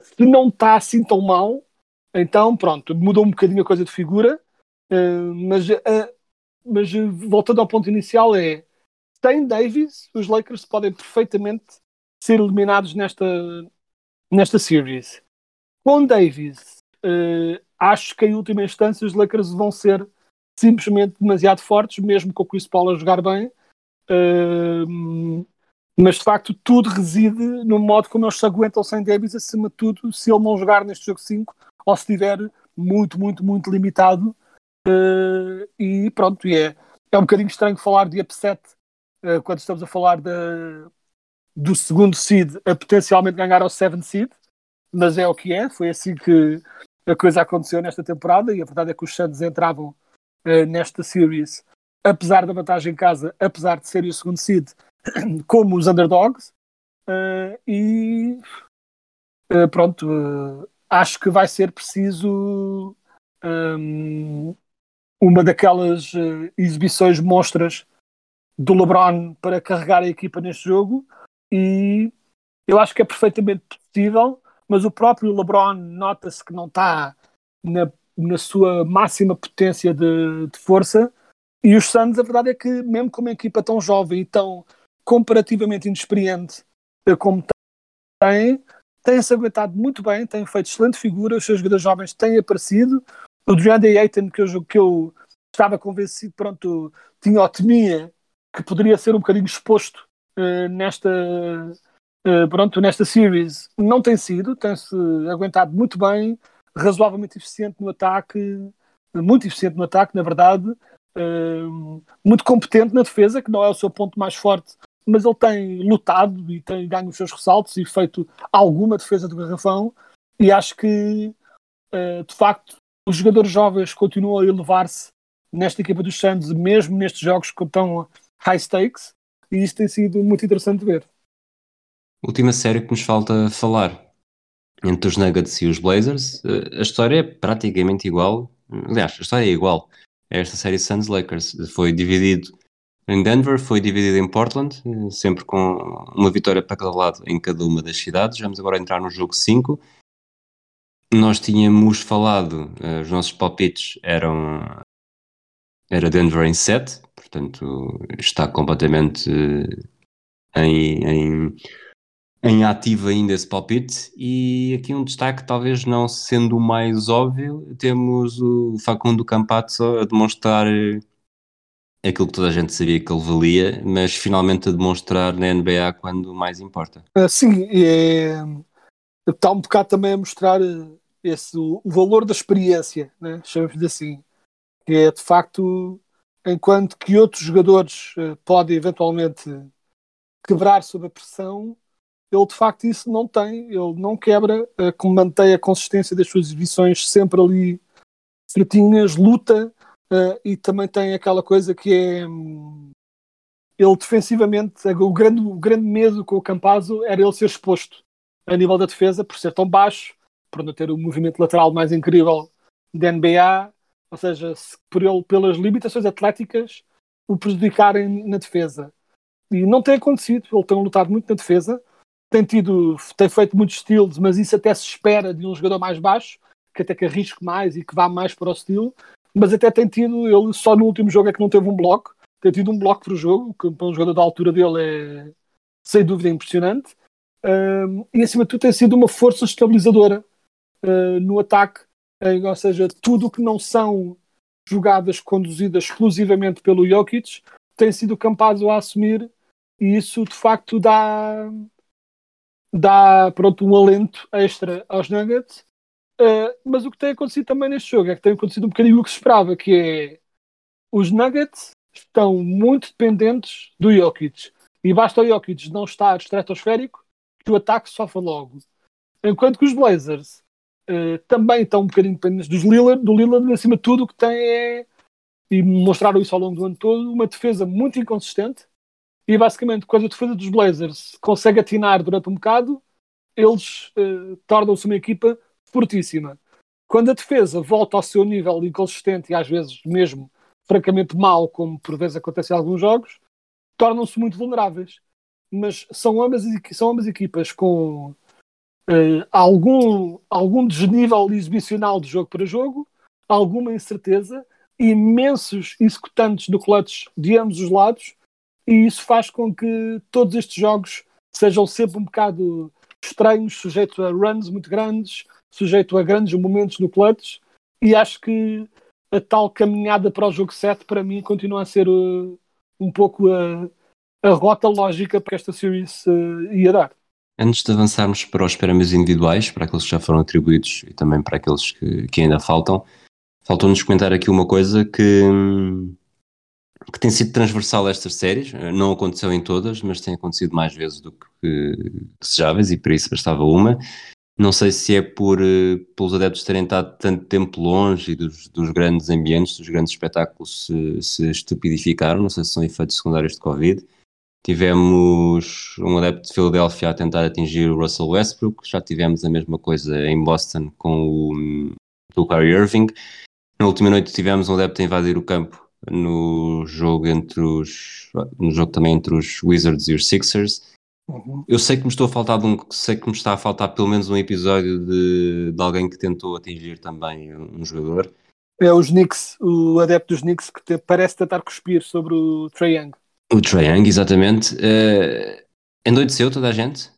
se não está assim tão mal, então, pronto, mudou um bocadinho a coisa de figura, uh, mas, uh, mas voltando ao ponto inicial, é sem Davis, os Lakers podem perfeitamente ser eliminados nesta, nesta series. Com Davis, uh, acho que em última instância os Lakers vão ser simplesmente demasiado fortes, mesmo com o Chris Paul a jogar bem. Mas de facto tudo reside no modo como eles se aguentam sem Davis, acima de tudo, se ele não jogar neste jogo 5 ou se estiver muito, muito, muito limitado. Uh, e pronto, e é, é um bocadinho estranho falar de upset uh, quando estamos a falar de, do segundo seed a potencialmente ganhar ao 7 seed, mas é o que é, foi assim que a coisa aconteceu nesta temporada e a verdade é que os Suns entravam uh, nesta series, apesar da vantagem em casa, apesar de serem o segundo seed, como os underdogs, uh, e uh, pronto, acho que vai ser preciso um, uma daquelas exibições monstras do LeBron para carregar a equipa neste jogo e eu acho que é perfeitamente possível mas o próprio LeBron nota-se que não está na, na sua máxima potência de, de, força. E os Suns, a verdade é que, mesmo com uma equipa tão jovem e tão comparativamente inexperiente eh, como tem, têm-se aguentado muito bem, têm feito excelente figura, os seus jogadores jovens têm aparecido. O DeAndre Ayton, que eu, que eu estava convencido, pronto, tinha otimia que poderia ser um bocadinho exposto uh, nesta, eh, pronto, nesta series não tem sido, tem-se aguentado muito bem, razoavelmente eficiente no ataque, muito eficiente no ataque, na verdade, uh, muito competente na defesa, que não é o seu ponto mais forte, mas ele tem lutado e tem ganho os seus ressaltos e feito alguma defesa do garrafão, e acho que, uh, de facto, os jogadores jovens continuam a elevar-se nesta equipa dos Santos, mesmo nestes jogos que estão high stakes, e isso tem sido muito interessante de ver. Última série que nos falta falar. Entre os Nuggets e os Blazers, eh, a história é praticamente igual. Aliás, a história é igual. Esta série Suns Lakers. Foi dividido em Denver, foi dividido em Portland, eh, sempre com uma vitória para cada lado em cada uma das cidades. Vamos agora entrar no jogo 5. Nós tínhamos falado, eh, os nossos palpites eram. Era Denver em 7, portanto está completamente em, em em ativo ainda esse palpite. E aqui um destaque, talvez não sendo o mais óbvio, temos o Facundo Campazzo a demonstrar aquilo que toda a gente sabia que ele valia, mas finalmente a demonstrar na NBA quando mais importa. Uh, sim, é, está um bocado também a mostrar esse, o valor da experiência, né? chamamos assim, que é de facto, enquanto que outros jogadores podem eventualmente quebrar sob a pressão, ele de facto isso não tem, ele não quebra, uh, mantém a consistência das suas exibições sempre ali certinhas, luta uh, e também tem aquela coisa que é um, ele defensivamente, o grande, o grande medo com o Campazzo era ele ser exposto a nível da defesa por ser tão baixo, por não ter o movimento lateral mais incrível da NBA, ou seja, por ele, pelas limitações atléticas o prejudicarem na defesa. E não tem acontecido, ele tem lutado muito na defesa, tem tido, tem feito muitos estilos, mas isso até se espera de um jogador mais baixo, que até que arrisque mais e que vá mais para o estilo, mas até tem tido, ele só no último jogo é que não teve um bloco, tem tido um bloco o jogo, que para um jogador da altura dele é sem dúvida impressionante, um, e acima de tudo tem sido uma força estabilizadora uh, no ataque, uh, ou seja, tudo o que não são jogadas conduzidas exclusivamente pelo Jokic tem sido capaz a assumir. E isso de facto dá, dá pronto, um alento extra aos Nuggets. Uh, mas o que tem acontecido também neste jogo é que tem acontecido um bocadinho o que se esperava, que é os Nuggets estão muito dependentes do Jokic. E basta o Jokic não estar estratosférico que o ataque sofre logo. Enquanto que os Blazers uh, também estão um bocadinho dependentes dos Lillard, do Lillard, acima de tudo, o que tem é, e mostraram isso ao longo do ano todo, uma defesa muito inconsistente, e basicamente, quando a defesa dos Blazers consegue atinar durante um bocado, eles uh, tornam-se uma equipa fortíssima. Quando a defesa volta ao seu nível inconsistente e às vezes mesmo francamente mal, como por vezes acontece em alguns jogos, tornam-se muito vulneráveis. Mas são ambas, são ambas equipas com uh, algum, algum desnível exibicional de jogo para jogo, alguma incerteza, imensos executantes do clutch de ambos os lados e isso faz com que todos estes jogos sejam sempre um bocado estranhos, sujeitos a runs muito grandes, sujeito a grandes momentos no clutch, e acho que a tal caminhada para o jogo 7 para mim continua a ser uh, um pouco a, a rota lógica para esta series uh, ia dar. Antes de avançarmos para os prémios individuais, para aqueles que já foram atribuídos e também para aqueles que, que ainda faltam, faltou-nos comentar aqui uma coisa que, que tem sido transversal a estas séries. Não aconteceu em todas, mas tem acontecido mais vezes do que desejáveis e para isso bastava uma. Não sei se é por uh, pelos adeptos terem estado tanto tempo longe e dos, dos grandes ambientes, dos grandes espetáculos se, se, estupidificaram, não sei se são efeitos secundários de Covid. Tivemos um adepto de Filadélfia a tentar atingir o Russell Westbrook, já tivemos a mesma coisa em Boston com o, o Kyrie Irving. Na última noite tivemos um adepto a invadir o campo no jogo entre os no jogo também entre os Wizards e os Sixers Uhum. Eu sei que me estou a faltar um, sei que me está a faltar pelo menos um episódio de, de alguém que tentou atingir também um jogador. É os Knicks, o adepto dos Knicks que te, parece tentar cuspir sobre o Trae Young. O Trae Young, exatamente. Uh, endoideceu toda a gente?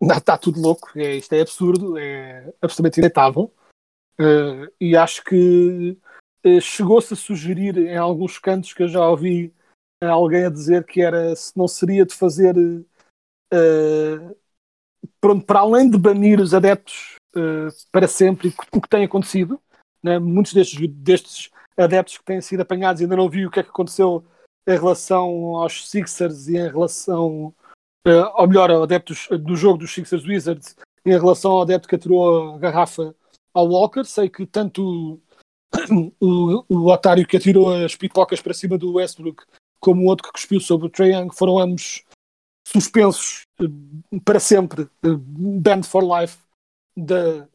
Não, está tudo louco, é, isto é absurdo, é absolutamente inaceitável. Uh, e acho que chegou-se a sugerir em alguns cantos que eu já ouvi alguém a dizer que era se não seria de fazer uh, pronto, para além de banir os adeptos uh, para sempre, o que tem acontecido, né? muitos destes, destes adeptos que têm sido apanhados ainda não vi o que é que aconteceu em relação aos Sixers e em relação, uh, ou melhor, adeptos do jogo dos Sixers Wizards, em relação ao adepto que atirou a garrafa ao Walker. Sei que tanto o, o otário que atirou as pipocas para cima do Westbrook como o outro que cuspiu sobre o Trae Young foram ambos suspensos eh, para sempre, eh, banned for life da,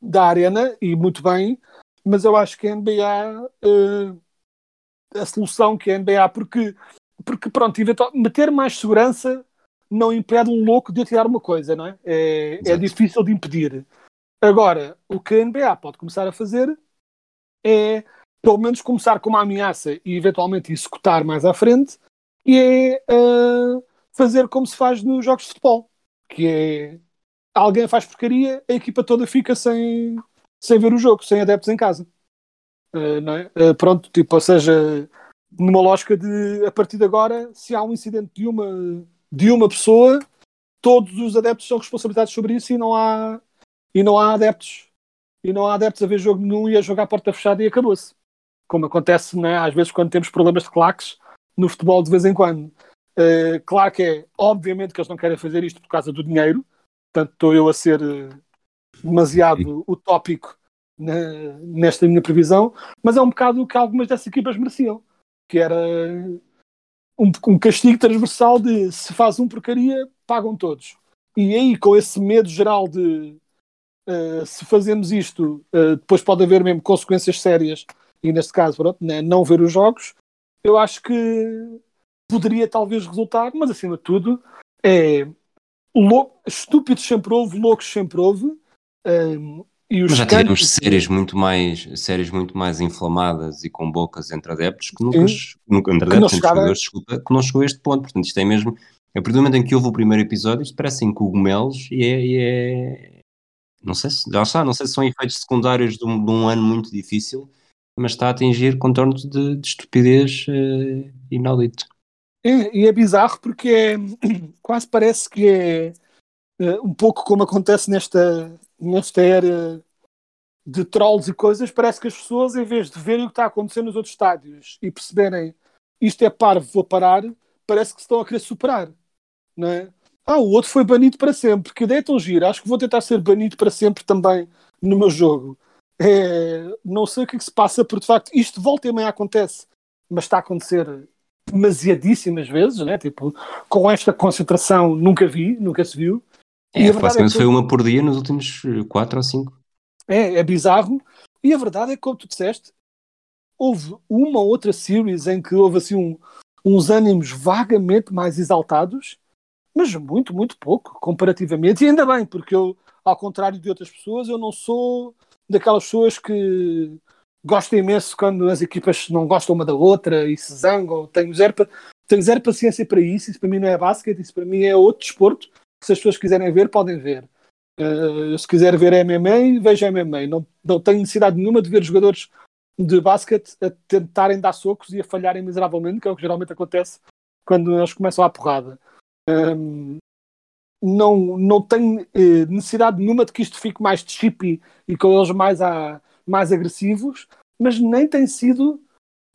da arena, e muito bem, mas eu acho que a NBA, uh, a solução que a NBA, porque, porque pronto, meter mais segurança não impede um louco de atirar uma coisa, não é? É, é difícil de impedir. Agora, o que a NBA pode começar a fazer é, pelo menos, começar com uma ameaça e eventualmente executar mais à frente, e é uh, fazer como se faz nos jogos de futebol, que é alguém faz porcaria, a equipa toda fica sem, sem ver o jogo, sem adeptos em casa. Uh, é? Uh, pronto, tipo, ou seja, numa lógica de a partir de agora, se há um incidente de uma, de uma pessoa, todos os adeptos são responsabilizados sobre isso e não há, e não há adeptos. E não há adeptos a ver jogo nenhum e a jogar a porta fechada e acabou-se. Como acontece, né, às vezes, quando temos problemas de claques no futebol de vez em quando. Uh, claro que é, obviamente que eles não querem fazer isto por causa do dinheiro, portanto estou eu a ser uh, demasiado utópico na, nesta minha previsão, mas é um bocado o que algumas dessas equipas mereciam, que era um, um castigo transversal de se faz um porcaria, pagam todos. E aí, com esse medo geral de uh, se fazemos isto, depois pode haver mesmo consequências sérias, e neste caso, pronto, né, não ver os jogos, eu acho que poderia talvez resultar, mas acima de tudo é estúpidos sempre houve, loucos sempre houve. Um, e os mas já tivemos cantos... séries muito mais séries muito mais inflamadas e com bocas entre adeptos que nunca, nunca entre adeptos, entre jogadores, desculpa, que não chegou a este ponto. Portanto, isto é mesmo a partir do momento em que houve o primeiro episódio, isto parecem cogumelos e é, e é... não sei se já está, não sei se são efeitos secundários de um, de um ano muito difícil, mas está a atingir contornos de, de estupidez uh, inaudito. É, e é bizarro porque é, quase parece que é, é um pouco como acontece nesta, nesta era de trolls e coisas, parece que as pessoas, em vez de verem o que está acontecendo nos outros estádios e perceberem isto é parvo, vou parar, parece que se estão a querer superar. Não é? Ah, o outro foi banido para sempre. Que ideia tão gira. Acho que vou tentar ser banido para sempre também no meu jogo. É, não sei o que, é que se passa, porque de facto isto volta e meia acontece, mas está a acontecer demasiadíssimas vezes, né? tipo, com esta concentração nunca vi, nunca se viu. É, basicamente é foi uma por dia nos últimos 4 ou 5. É, é bizarro. E a verdade é que, como tu disseste, houve uma outra series em que houve assim um, uns ânimos vagamente mais exaltados, mas muito, muito pouco, comparativamente. E ainda bem, porque eu, ao contrário de outras pessoas, eu não sou daquelas pessoas que gosto imenso quando as equipas não gostam uma da outra e se zangam. Tenho zero, tenho zero paciência para isso. Isso para mim não é basquete, isso para mim é outro desporto. Se as pessoas quiserem ver, podem ver. Uh, se quiser ver MMA, veja MMA. Não, não tenho necessidade nenhuma de ver jogadores de basquete a tentarem dar socos e a falharem miseravelmente, que é o que geralmente acontece quando eles começam a porrada. Um, não, não tenho eh, necessidade nenhuma de que isto fique mais chippy e com eles mais, a, mais agressivos, mas nem tem sido.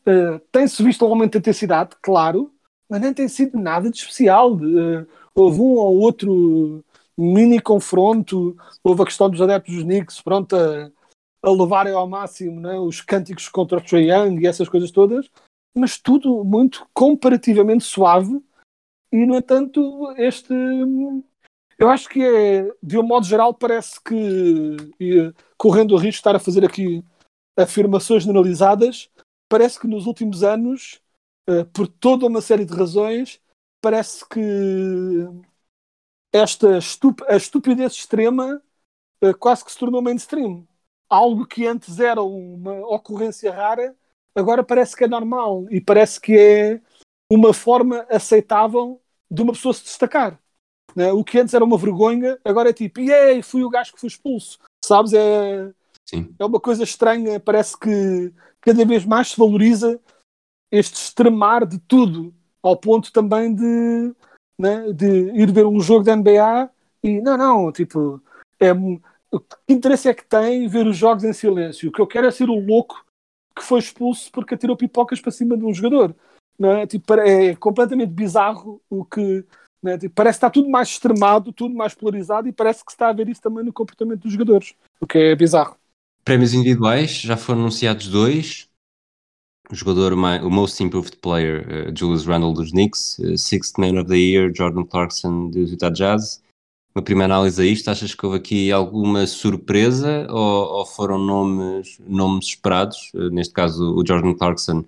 Uh, tem-se visto um aumento de intensidade, claro, mas nem tem sido nada de especial. Uh, houve um ou outro mini confronto, houve a questão dos adeptos dos Knicks, pronto, a, a levarem ao máximo né, os cânticos contra o Trae Young e essas coisas todas, mas tudo muito comparativamente suave. E, no entanto, este. Eu acho que é, de um modo geral, parece que, e, correndo o risco de estar a fazer aqui afirmações generalizadas, parece que nos últimos anos, uh, por toda uma série de razões, parece que esta estup a estupidez extrema uh, quase que se tornou mainstream. Algo que antes era uma ocorrência rara, agora parece que é normal e parece que é uma forma aceitável de uma pessoa se destacar. Né? O que antes era uma vergonha, agora é tipo, e aí, fui o gajo que foi expulso. Sabes? É, Sim. é uma coisa estranha, parece que cada vez mais se valoriza este extremar de tudo, ao ponto também de, né, de ir ver um jogo da NBA e não, não, tipo, é, o que interesse é que tem ver os jogos em silêncio. O que eu quero é ser o louco que foi expulso porque atirou pipocas para cima de um jogador. Não é? Tipo, é completamente bizarro o que. Né? Tipo, parece que está tudo mais extremado, tudo mais polarizado e parece que está a ver isso também no comportamento dos jogadores, o que é bizarro. Prémios individuais, já foram anunciados dois. O jogador, o Most Improved Player, uh, Julius Randle dos Knicks, uh, Sixth Man of the Year, Jordan Clarkson dos Utah Jazz. Uma primeira análise a isto, achas que houve aqui alguma surpresa ou, ou foram nomes, nomes esperados? Uh, neste caso, o Jordan Clarkson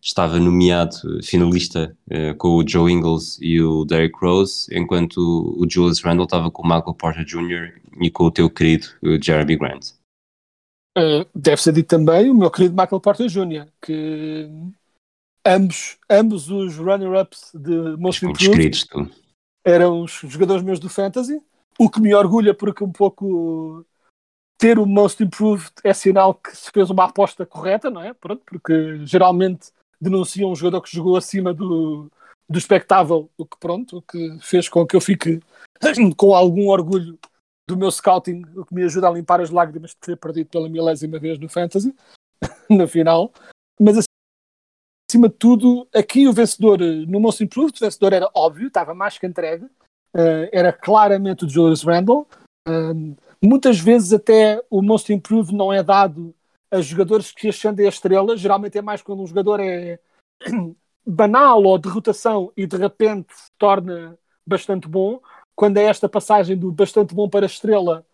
estava nomeado finalista uh, com o Joe Ingles e o Derrick Rose, enquanto o, Julius Randle estava com o Michael Porter Jr. e com o teu querido o Jeremy Grant. Uh, deve ser dito também o meu querido Michael Porter Jr., que ambos, ambos os runner-ups de Most Improved eram os jogadores meus do Fantasy, o que me orgulha porque um pouco ter o Most Improved é sinal que se fez uma aposta correta, não é? Pronto, porque geralmente denunciam um jogador que jogou acima do, do espectável, o que pronto, o que fez com que eu fique com algum orgulho do meu scouting, o que me ajuda a limpar as lágrimas de ter perdido pela milésima vez no Fantasy, na final. Mas acima de tudo, aqui o vencedor, no Most Improved, o vencedor era óbvio, estava mais que entregue, uh, era claramente o Julius Randle. Uh, muitas vezes até o Most Improved não é dado a jogadores que ascendem a estrela, geralmente é mais quando um jogador é banal ou de rotação e de repente se torna bastante bom. Quando é esta passagem do bastante bom para estrela,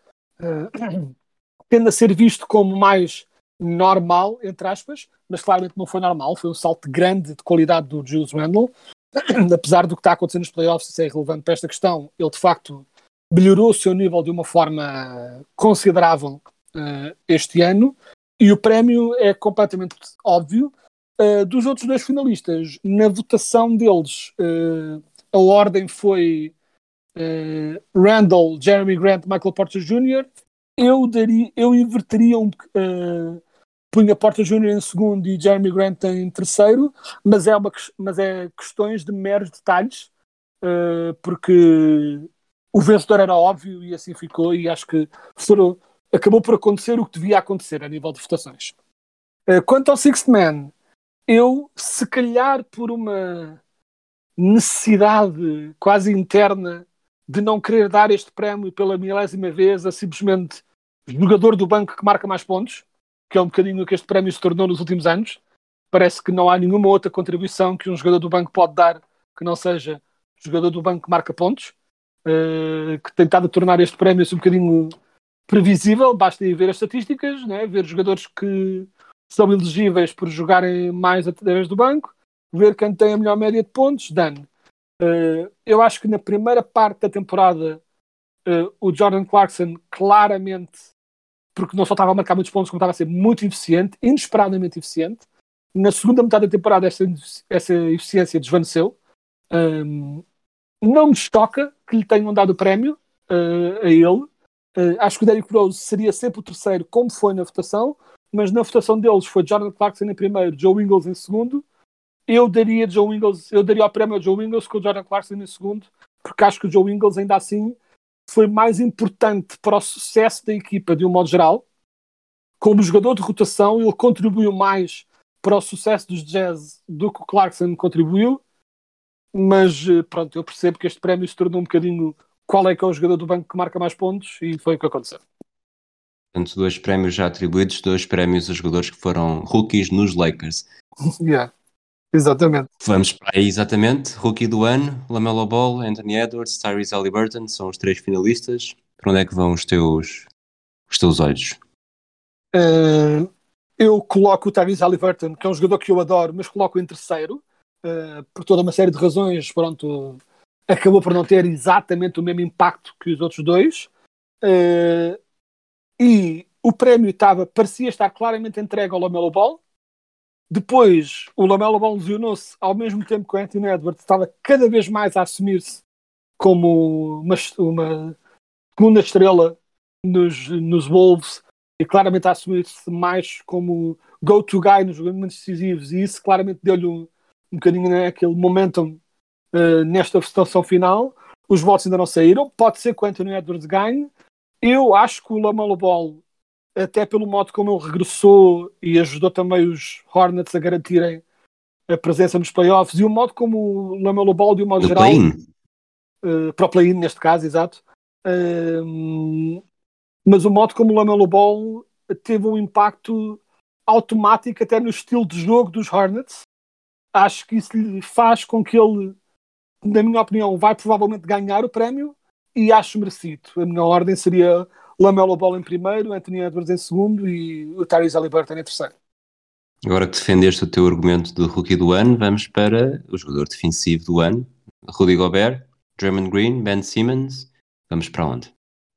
uh, tende a ser visto como mais normal, entre aspas, mas claramente não foi normal, foi um salto grande de qualidade do Jules Randle. Apesar do que está acontecendo nos playoffs, isso é relevante para esta questão, ele de facto melhorou o seu nível de uma forma considerável uh, este ano. E o prémio é completamente óbvio. Uh, dos outros dois finalistas, na votação deles, uh, a ordem foi uh, Randall, Jeremy Grant, Michael Porter Jr. Eu, daria, eu inverteria um punha Porter Jr. em segundo e Jeremy Grant em terceiro, mas é, uma, mas é questões de meros detalhes, porque o vencedor era óbvio e assim ficou, e acho que foram acabou por acontecer o que devia acontecer a nível de votações. Uh, quanto ao Sixth Man, eu, se calhar por uma necessidade quase interna de não querer dar este prémio pela milésima vez a simplesmente jogador do banco que marca mais pontos, que é um bocadinho o que este prémio se tornou nos últimos anos. Parece que não há nenhuma outra contribuição que um jogador do banco pode dar que não seja jogador do banco que marca pontos, uh, que tem estado a tornar este prémio um bocadinho previsível, basta ir ver as estatísticas, né? ver jogadores que são elegíveis por jogarem mais através do banco, ver quem tem a melhor média de pontos, dano. Uh, eu acho que na primeira parte da temporada uh, o Jordan Clarkson claramente, porque não só estava a marcar muitos pontos, como estava a ser muito eficiente, inesperadamente eficiente. Na segunda metade da temporada essa, essa eficiência desvaneceu. Um, não me choca que lhe tenham dado o prémio uh, a ele, Uh, acho que o Derrick Rose seria sempre o terceiro, como foi na votação, mas na votação deles foi Jordan Clarkson em primeiro, Joe Ingles em segundo, eu daria Joe Ingles, eu daria o prémio ao Joe Ingles com o Jordan Clarkson em segundo, porque acho que o Joe Ingles ainda assim foi mais importante para o sucesso da equipa de um modo geral. Como jogador de rotação, ele contribuiu mais para o sucesso dos Jazz do que o Clarkson contribuiu. Mas eh, pronto, eu percebo que este prémio se tornou um bocadinho qual é que é o jogador do banco que marca mais pontos e foi o que aconteceu. Portanto, dois prémios já atribuídos, dois prémios a jogadores que foram rookies nos Lakers. Yeah. Exatamente. Vamos para aí exatamente. Rookie do ano, Lamelo Ball, Anthony Edwards, Tyrese Halliburton, são os três finalistas. Para onde é que vão os teus, os teus olhos? Uh, eu coloco o Tyrese Halliburton, que é um jogador que eu adoro, mas coloco em terceiro, uh, por toda uma série de razões. Pronto, acabou por não ter exatamente o mesmo impacto que os outros dois. Uh, e o prémio estava, parecia estar claramente entregue ao Lamelo Ball. Depois, o Lamelo Ball lesionou-se ao mesmo tempo que o Anthony Edwards estava cada vez mais a assumir-se como uma, uma segunda estrela nos, nos Wolves e claramente a assumir-se mais como go-to guy nos momentos decisivos e isso claramente deu-lhe um, um bocadinho né, aquele momentum uh, nesta votação final. Os votos ainda não saíram, pode ser que o Anthony Edwards ganhe. Eu acho que o Lamelo Ball, até pelo modo como ele regressou e ajudou também os Hornets a garantirem a presença nos playoffs e o modo como o Lamelo Ball, de um modo geral, uh, para o play-in neste caso, exato. Um, mas o modo como o Lamelo Ball teve um impacto automático até no estilo de jogo dos Hornets. Acho que isso lhe faz com que ele, na minha opinião, vai provavelmente ganhar o prémio e acho merecido. A minha ordem seria Lamelo Ball em primeiro, Anthony Edwards em segundo e o Tyrese Halliburton em terceiro. Agora que defendeste o teu argumento de rookie do ano, vamos para o jogador defensivo do ano, Rudy Gobert, Draymond Green, Ben Simmons. Vamos para onde?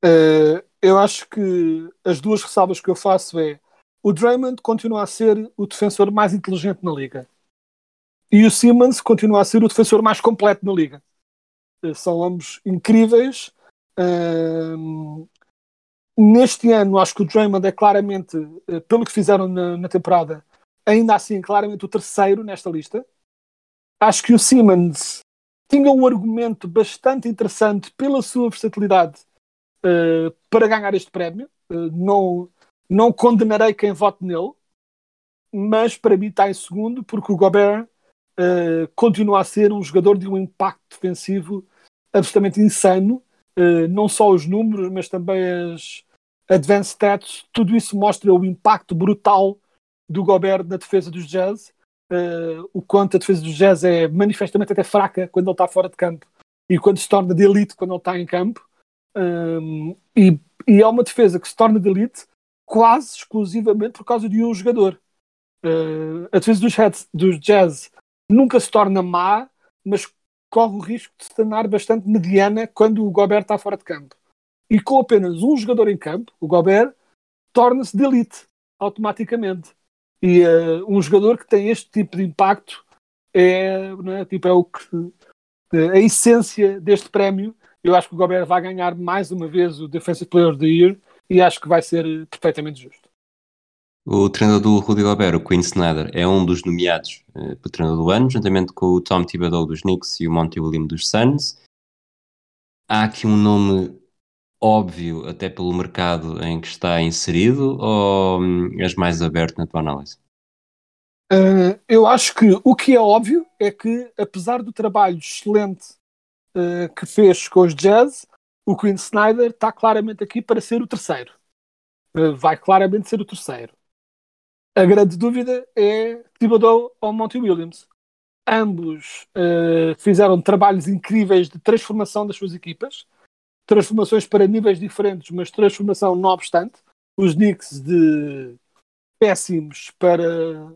Uh, eu acho que as duas ressalvas que eu faço é o Draymond continua a ser o defensor mais inteligente na liga e o Simmons continua a ser o defensor mais completo na liga. Uh, são ambos incríveis. Uh, neste ano, acho que o Draymond é claramente, uh, pelo que fizeram na, na, temporada, ainda assim, claramente o terceiro nesta lista. Acho que o Simmons tinha um argumento bastante interessante pela sua versatilidade uh, para ganhar este prémio. Uh, não, não condenarei quem vote nele, mas para mim está em segundo, porque o Gobert uh, continua a ser um jogador de um impacto defensivo absolutamente insano. não só os números, mas também as advanced stats, tudo isso mostra o impacto brutal do Gobert na defesa dos Jazz. Uh, o quanto a defesa dos Jazz é manifestamente até fraca quando ele está fora de campo e quando se torna de elite quando ele está em campo. Um, e, e, é uma defesa que se torna de elite quase exclusivamente por causa de um jogador. Uh, a defesa dos, heads, dos Jazz nunca se torna má, mas corre o risco de se tornar bastante mediana quando o Gobert está fora de campo. E com apenas um jogador em campo, o Gobert, torna-se de elite automaticamente. E uh, um jogador que tem este tipo de impacto é, é? Tipo, é o que, a essência deste prémio. Eu acho que o Gobert vai ganhar mais uma vez o Defensive Player of the Year e acho que vai ser perfeitamente justo. O treinador do Rudy Gobert, o Quinn Snyder, é um dos nomeados uh, para o treinador do ano, juntamente com o Tom Thibodeau dos Knicks e o Monty Williams dos Suns. Há aqui um nome óbvio, até pelo mercado em que está inserido, ou hum, és mais aberto na tua análise? Uh, eu acho que o que é óbvio é que, apesar do trabalho excelente uh, que fez com os Jazz, o Quinn Snyder está claramente aqui para ser o terceiro. Uh, vai claramente ser o terceiro. A grande dúvida é Thibodeau ou Monty Williams. Ambos fizeram trabalhos incríveis de transformação das suas equipas transformações para níveis diferentes, mas transformação não obstante. Os Knicks de péssimos para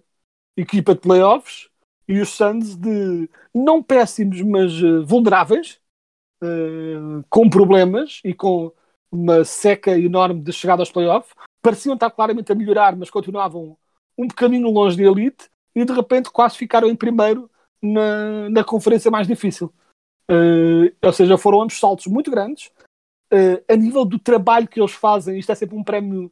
equipa de playoffs e os Suns de não péssimos, mas uh, vulneráveis, uh, com problemas e com uma seca enorme de chegada aos playoffs. Pareciam estar claramente a melhorar, mas continuavam um bocadinho longe de elite e de repente quase ficaram em primeiro na, na conferência mais difícil. Uh, ou seja, foram ambos saltos muito grandes. Uh, a nível do trabalho que eles fazem, isto é sempre um prémio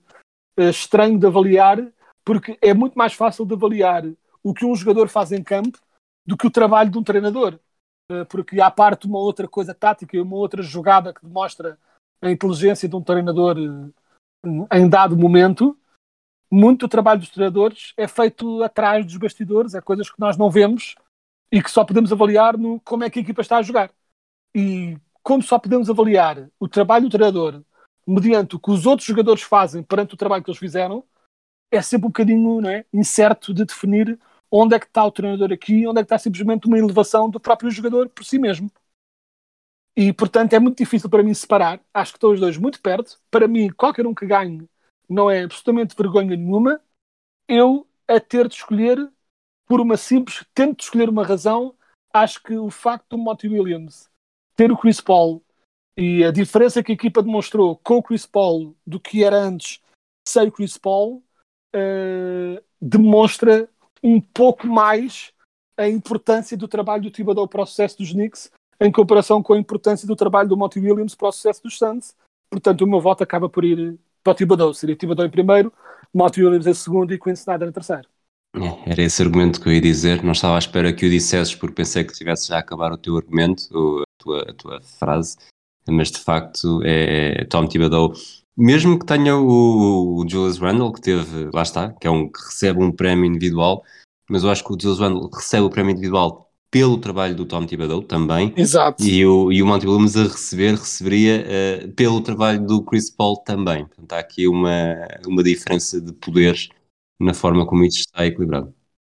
uh, estranho de avaliar, porque é muito mais fácil de avaliar o que um jogador faz em campo do que o trabalho de um treinador. Porque há parte uma outra coisa tática e uma outra jogada que demonstra a inteligência de um treinador em dado momento. Muito do trabalho dos treinadores é feito atrás dos bastidores, é coisas que nós não vemos e que só podemos avaliar no como é que a equipa está a jogar. E como só podemos avaliar o trabalho do treinador mediante o que os outros jogadores fazem perante o trabalho que eles fizeram, é sempre um bocadinho é, incerto de definir onde é que está o treinador aqui, onde é que está simplesmente uma elevação do próprio jogador por si mesmo. E, portanto, é muito difícil para mim separar. Acho que estão os dois muito perto. Para mim, qualquer um que ganhe não é absolutamente vergonha nenhuma. Eu, a ter de escolher, por uma simples, tento de escolher uma razão, acho que o facto do Monty Williams ter o Chris Paul e a diferença que a equipa demonstrou com o Chris Paul do que era antes sem o Chris Paul uh, demonstra um pouco mais a importância do trabalho do Thibodeau para o sucesso dos Knicks em comparação com a importância do trabalho do Monty Williams para o sucesso dos Suns. Portanto, o meu voto acaba por ir o Thibodeau. Seria Thibodeau em primeiro, Monty Williams em segundo e Quinn Snyder em terceiro. É, era esse argumento que eu ia dizer. Não estava à espera que o dissesses porque pensei que tivesse já a acabar o teu argumento, a tua, a tua frase. Mas de facto é Tom Thibodeau mesmo que tenha o, o Julius Randle, que teve, lá está, que é um que recebe um prémio individual, mas eu acho que o Julius Randle recebe o prémio individual pelo trabalho do Tom Thibodeau também. Exato. E o, e o Monty Williams a receber, receberia uh, pelo trabalho do Chris Paul também. Portanto, há aqui uma, uma diferença de poderes na forma como isto está equilibrado.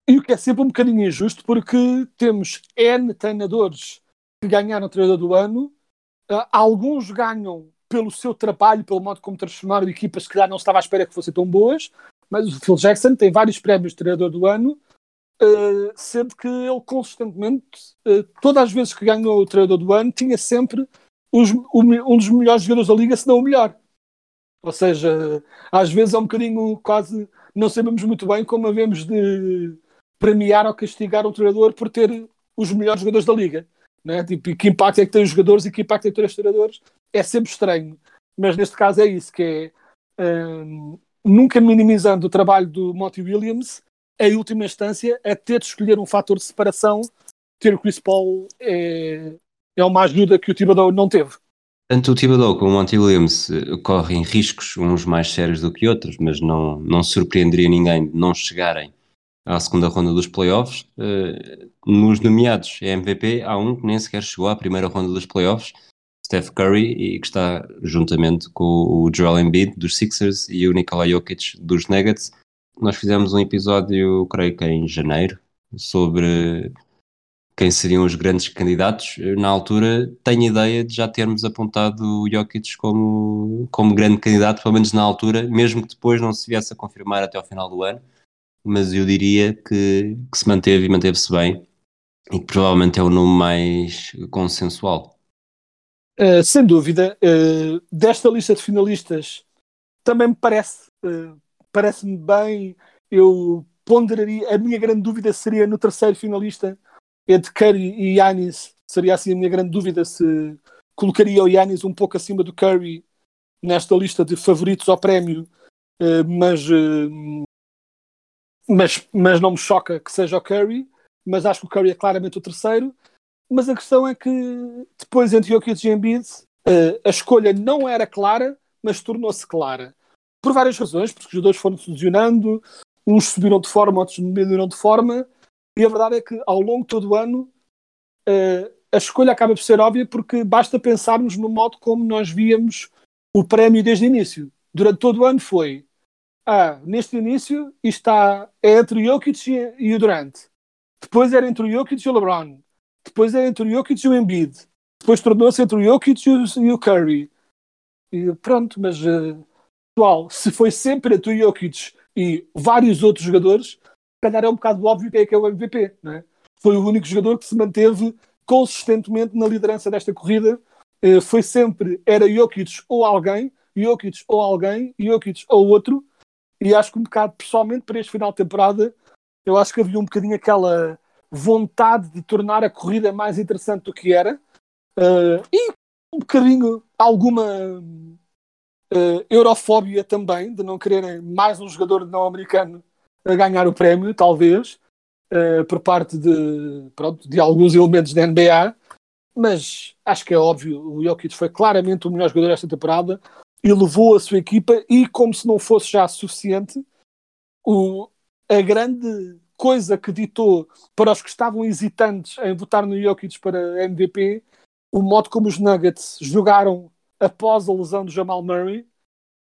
E o que é sempre um bocadinho injusto, porque temos N treinadores que ganharam o treinador do ano, uh, alguns ganham pelo seu trabalho, pelo modo como transformaram equipas que já não estava à espera que fossem tão boas, mas o Phil Jackson tem vários prémios de treinador do ano, uh, sendo que ele consistentemente, uh, todas as vezes que ganhou o treinador do ano, tinha sempre os, um dos melhores jogadores da liga, se não o melhor. Ou seja, às vezes é um bocadinho quase, não sabemos muito bem como havemos de premiar ou castigar um treinador por ter os melhores jogadores da liga. Né? Tipo, que impacto é que tem os jogadores e que impacto é que tem os treinadores é sempre estranho. Mas neste caso é isso, que é um, nunca minimizando o trabalho do Monty Williams, em última instância, a ter de escolher um fator de separação, ter o Chris Paul é, é uma ajuda que o Thibodeau não teve. Tanto o Thibodeau como o Monty Williams eh, correm riscos, uns mais sérios do que outros, mas não, não surpreenderia ninguém de não chegarem à segunda ronda dos playoffs. Uh, nos nomeados é MVP, há um que nem sequer chegou à primeira ronda dos playoffs, Steph Curry, e que está juntamente com o Joel Embiid dos Sixers e o Nikola Jokic dos Nuggets. Nós fizemos um episódio, creio que em janeiro, sobre quem seriam os grandes candidatos. Na altura, tenho ideia de já termos apontado o Jokic como, como grande candidato, pelo menos na altura, mesmo que depois não se viesse a confirmar até ao final do ano. Mas eu diria que, que se manteve e manteve-se bem e que provavelmente é o nome mais consensual. Uh, sem dúvida, uh, desta lista de finalistas também me parece, uh, parece-me bem, eu ponderaria, a minha grande dúvida seria no terceiro finalista entre Curry e Yanis, seria assim a minha grande dúvida se colocaria o Yanis um pouco acima do Curry nesta lista de favoritos ao prémio, mas, mas, mas não me choca que seja o Curry, mas acho que o Curry é claramente o terceiro, mas a questão é que depois entre Jokic e Embiid uh, a escolha não era clara, mas tornou-se clara. Por várias razões, porque os jogadores foram fusionando, uns subiram de forma, outros diminuíram de forma, e a verdade é que ao longo de todo o ano uh, a escolha acaba por ser óbvia porque basta pensarmos no modo como nós víamos o prémio desde o início. Durante todo o ano foi ah, neste início está é entre o Jokic e, e o Durant. Depois era entre o Jokic e o LeBron depois é entre o Jokic e o Embiid, depois tornou-se entre o Jokic e o Curry. E pronto, mas uh, pessoal, se foi sempre entre o Jokic e vários outros jogadores, calhar é um bocado óbvio quem é que é o MVP, não é? Foi o único jogador que se manteve consistentemente na liderança desta corrida. Uh, foi sempre, era Jokic ou alguém, Jokic ou alguém, Jokic ou outro. E acho que um bocado, pessoalmente, para este final de temporada, eu acho que havia um bocadinho aquela vontade de tornar a corrida mais interessante do que era uh, e um bocadinho alguma uh, eurofóbia também, de não quererem mais um jogador não americano a ganhar o prémio, talvez. eh, por parte de, pronto, de alguns elementos da NBA, mas acho que é óbvio, o Jokic foi claramente o melhor jogador desta temporada e levou a sua equipa e como se não fosse já suficiente, o, a grande coisa que ditou para os que estavam hesitantes em votar no Jokic para MVP, o modo como os Nuggets jogaram após a lesão do Jamal Murray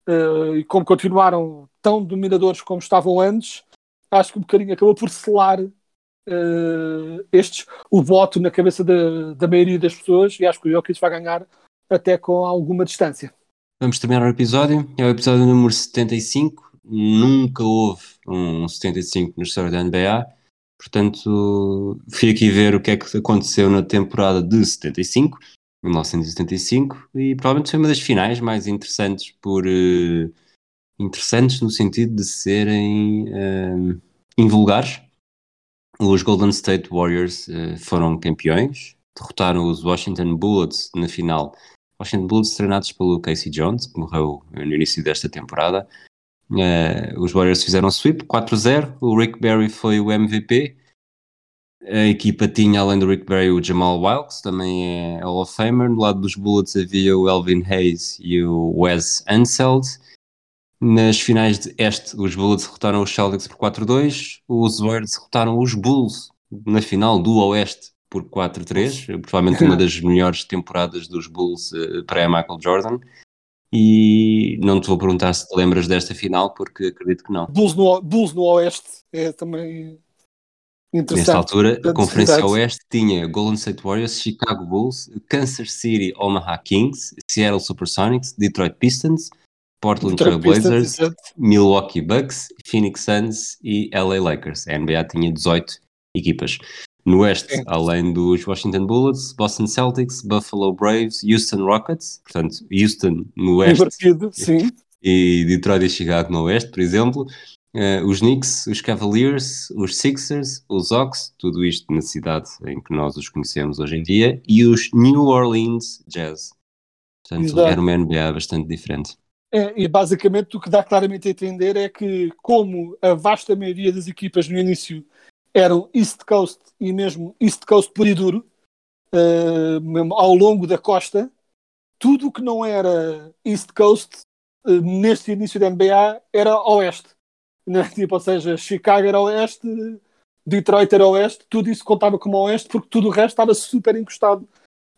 eh, e como continuaram tão dominadores como estavam antes, acho que um bocadinho acabou por selar eh, estes, o voto na cabeça da, da maioria das pessoas e acho que o Jokic vai ganhar até com alguma distância. Vamos terminar o episódio. É o episódio número 75. Nunca houve um 75 no história da NBA. Portanto, fui aqui ver o que é que aconteceu na temporada de 75, 1975, e provavelmente foi uma das finais mais interessantes por eh, interessantes no sentido de serem eh, invulgares. Os Golden State Warriors eh, foram campeões, derrotaram os Washington Bullets na final Washington Bullets treinados pelo Casey Jones, que morreu no início desta temporada. Uh, os Warriors fizeram sweep 4-0. O Rick Barry foi o MVP. A equipa tinha, além do Rick Barry, o Jamal Wilkes, também é Hall of Famer. Do lado dos Bullets havia o Elvin Hayes e o Wes Unseld. Nas finais de este, os Bullets derrotaram os Celtics por 4-2. Os Warriors derrotaram os Bulls na final do Oeste por 4-3, provavelmente uma das melhores temporadas dos Bulls uh, para Michael Jordan. E não te vou perguntar se te lembras desta final, porque acredito que não. Bulls no, Bulls no Oeste é também Nesta altura, a Conferência. Oeste tinha Golden State Warriors, Chicago Bulls, Kansas City Omaha Kings, Seattle Supersonics, Detroit Pistons, Portland Trail Blazers. Milwaukee Bucks, Phoenix Suns e LA Lakers. A NBA tinha 18 equipas. No Oeste, além dos Washington Bullets, Boston Celtics, Buffalo Braves, Houston Rockets, portanto, Houston no Oeste Invertido, sim. e Detroit e Chicago no Oeste, por exemplo. Eh, os Knicks, os Cavaliers, os Sixers, os Hawks, tudo isto na cidade em que nós os conhecemos hoje em dia, e os New Orleans Jazz. Portanto, Exato. era uma NBA bastante diferente. É, e basicamente o que dá claramente a entender é que, como a vasta maioria das equipas no início eram East Coast e mesmo East Coast puro e duro, mesmo ao longo da costa, tudo o que não era East Coast eh, neste início da NBA era Oeste. Né? Tipo, ou seja, Chicago era Oeste, Detroit era Oeste, tudo isso contava como Oeste porque tudo o resto estava super encostado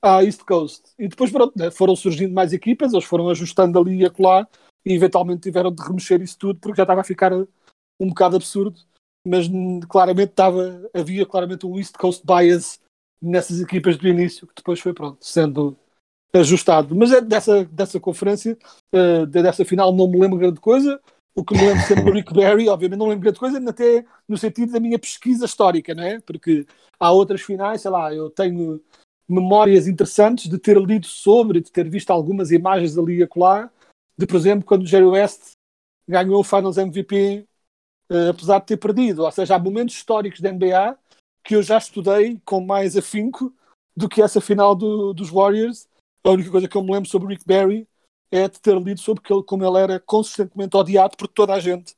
à East Coast. E depois pronto, né, foram surgindo mais equipas, eles foram ajustando ali e acolá e eventualmente tiveram de remexer isso tudo porque já estava a ficar um bocado absurdo. Mas claramente estava, havia claramente um East Coast bias nessas equipas do início que depois foi pronto, sendo ajustado. Mas é dessa, dessa conferência, eh, dessa final, não me lembro grande coisa. O que me lembro sempre do Rick Barry, obviamente não lembro grande coisa, até no sentido da minha pesquisa histórica, não é? Porque há outras finais, sei lá, eu tenho memórias interessantes de ter lido sobre, de ter visto algumas imagens ali e acolá, de, por exemplo, quando o Jerry West ganhou o Finals MVP, eh, apesar de ter perdido. Ou seja, há momentos históricos da NBA que eu já estudei com mais afinco do que essa final do- dos Warriors. A única coisa que eu me lembro sobre o Rick Barry é de ter lido sobre que ele, como ele era consistentemente odiado por toda a gente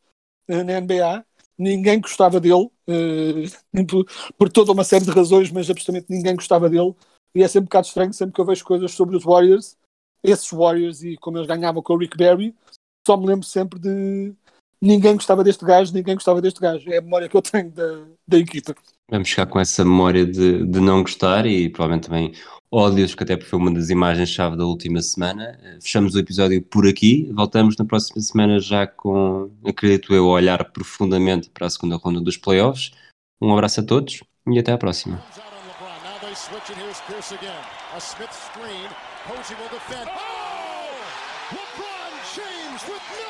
eh, na NBA. Ninguém gostava dele, eh, por, por toda uma série de razões, mas absolutamente ninguém gostava dele. E é sempre um bocado estranho, sempre que eu vejo coisas sobre os Warriors, esses Warriors e como eles ganhavam com o Rick Barry, só me lembro sempre de ninguém gostava deste gajo, ninguém gostava deste gajo. É a memória que eu tenho da, da equipa. Vamos ficar com essa memória de, de não gostar e provavelmente também ódios, que até foi uma das imagens-chave da última semana. Eh, Fechamos o episódio por aqui. Voltamos na próxima semana já com, acredito eu, a olhar profundamente para a segunda ronda dos playoffs. Um abraço a todos e até à próxima. Comes out on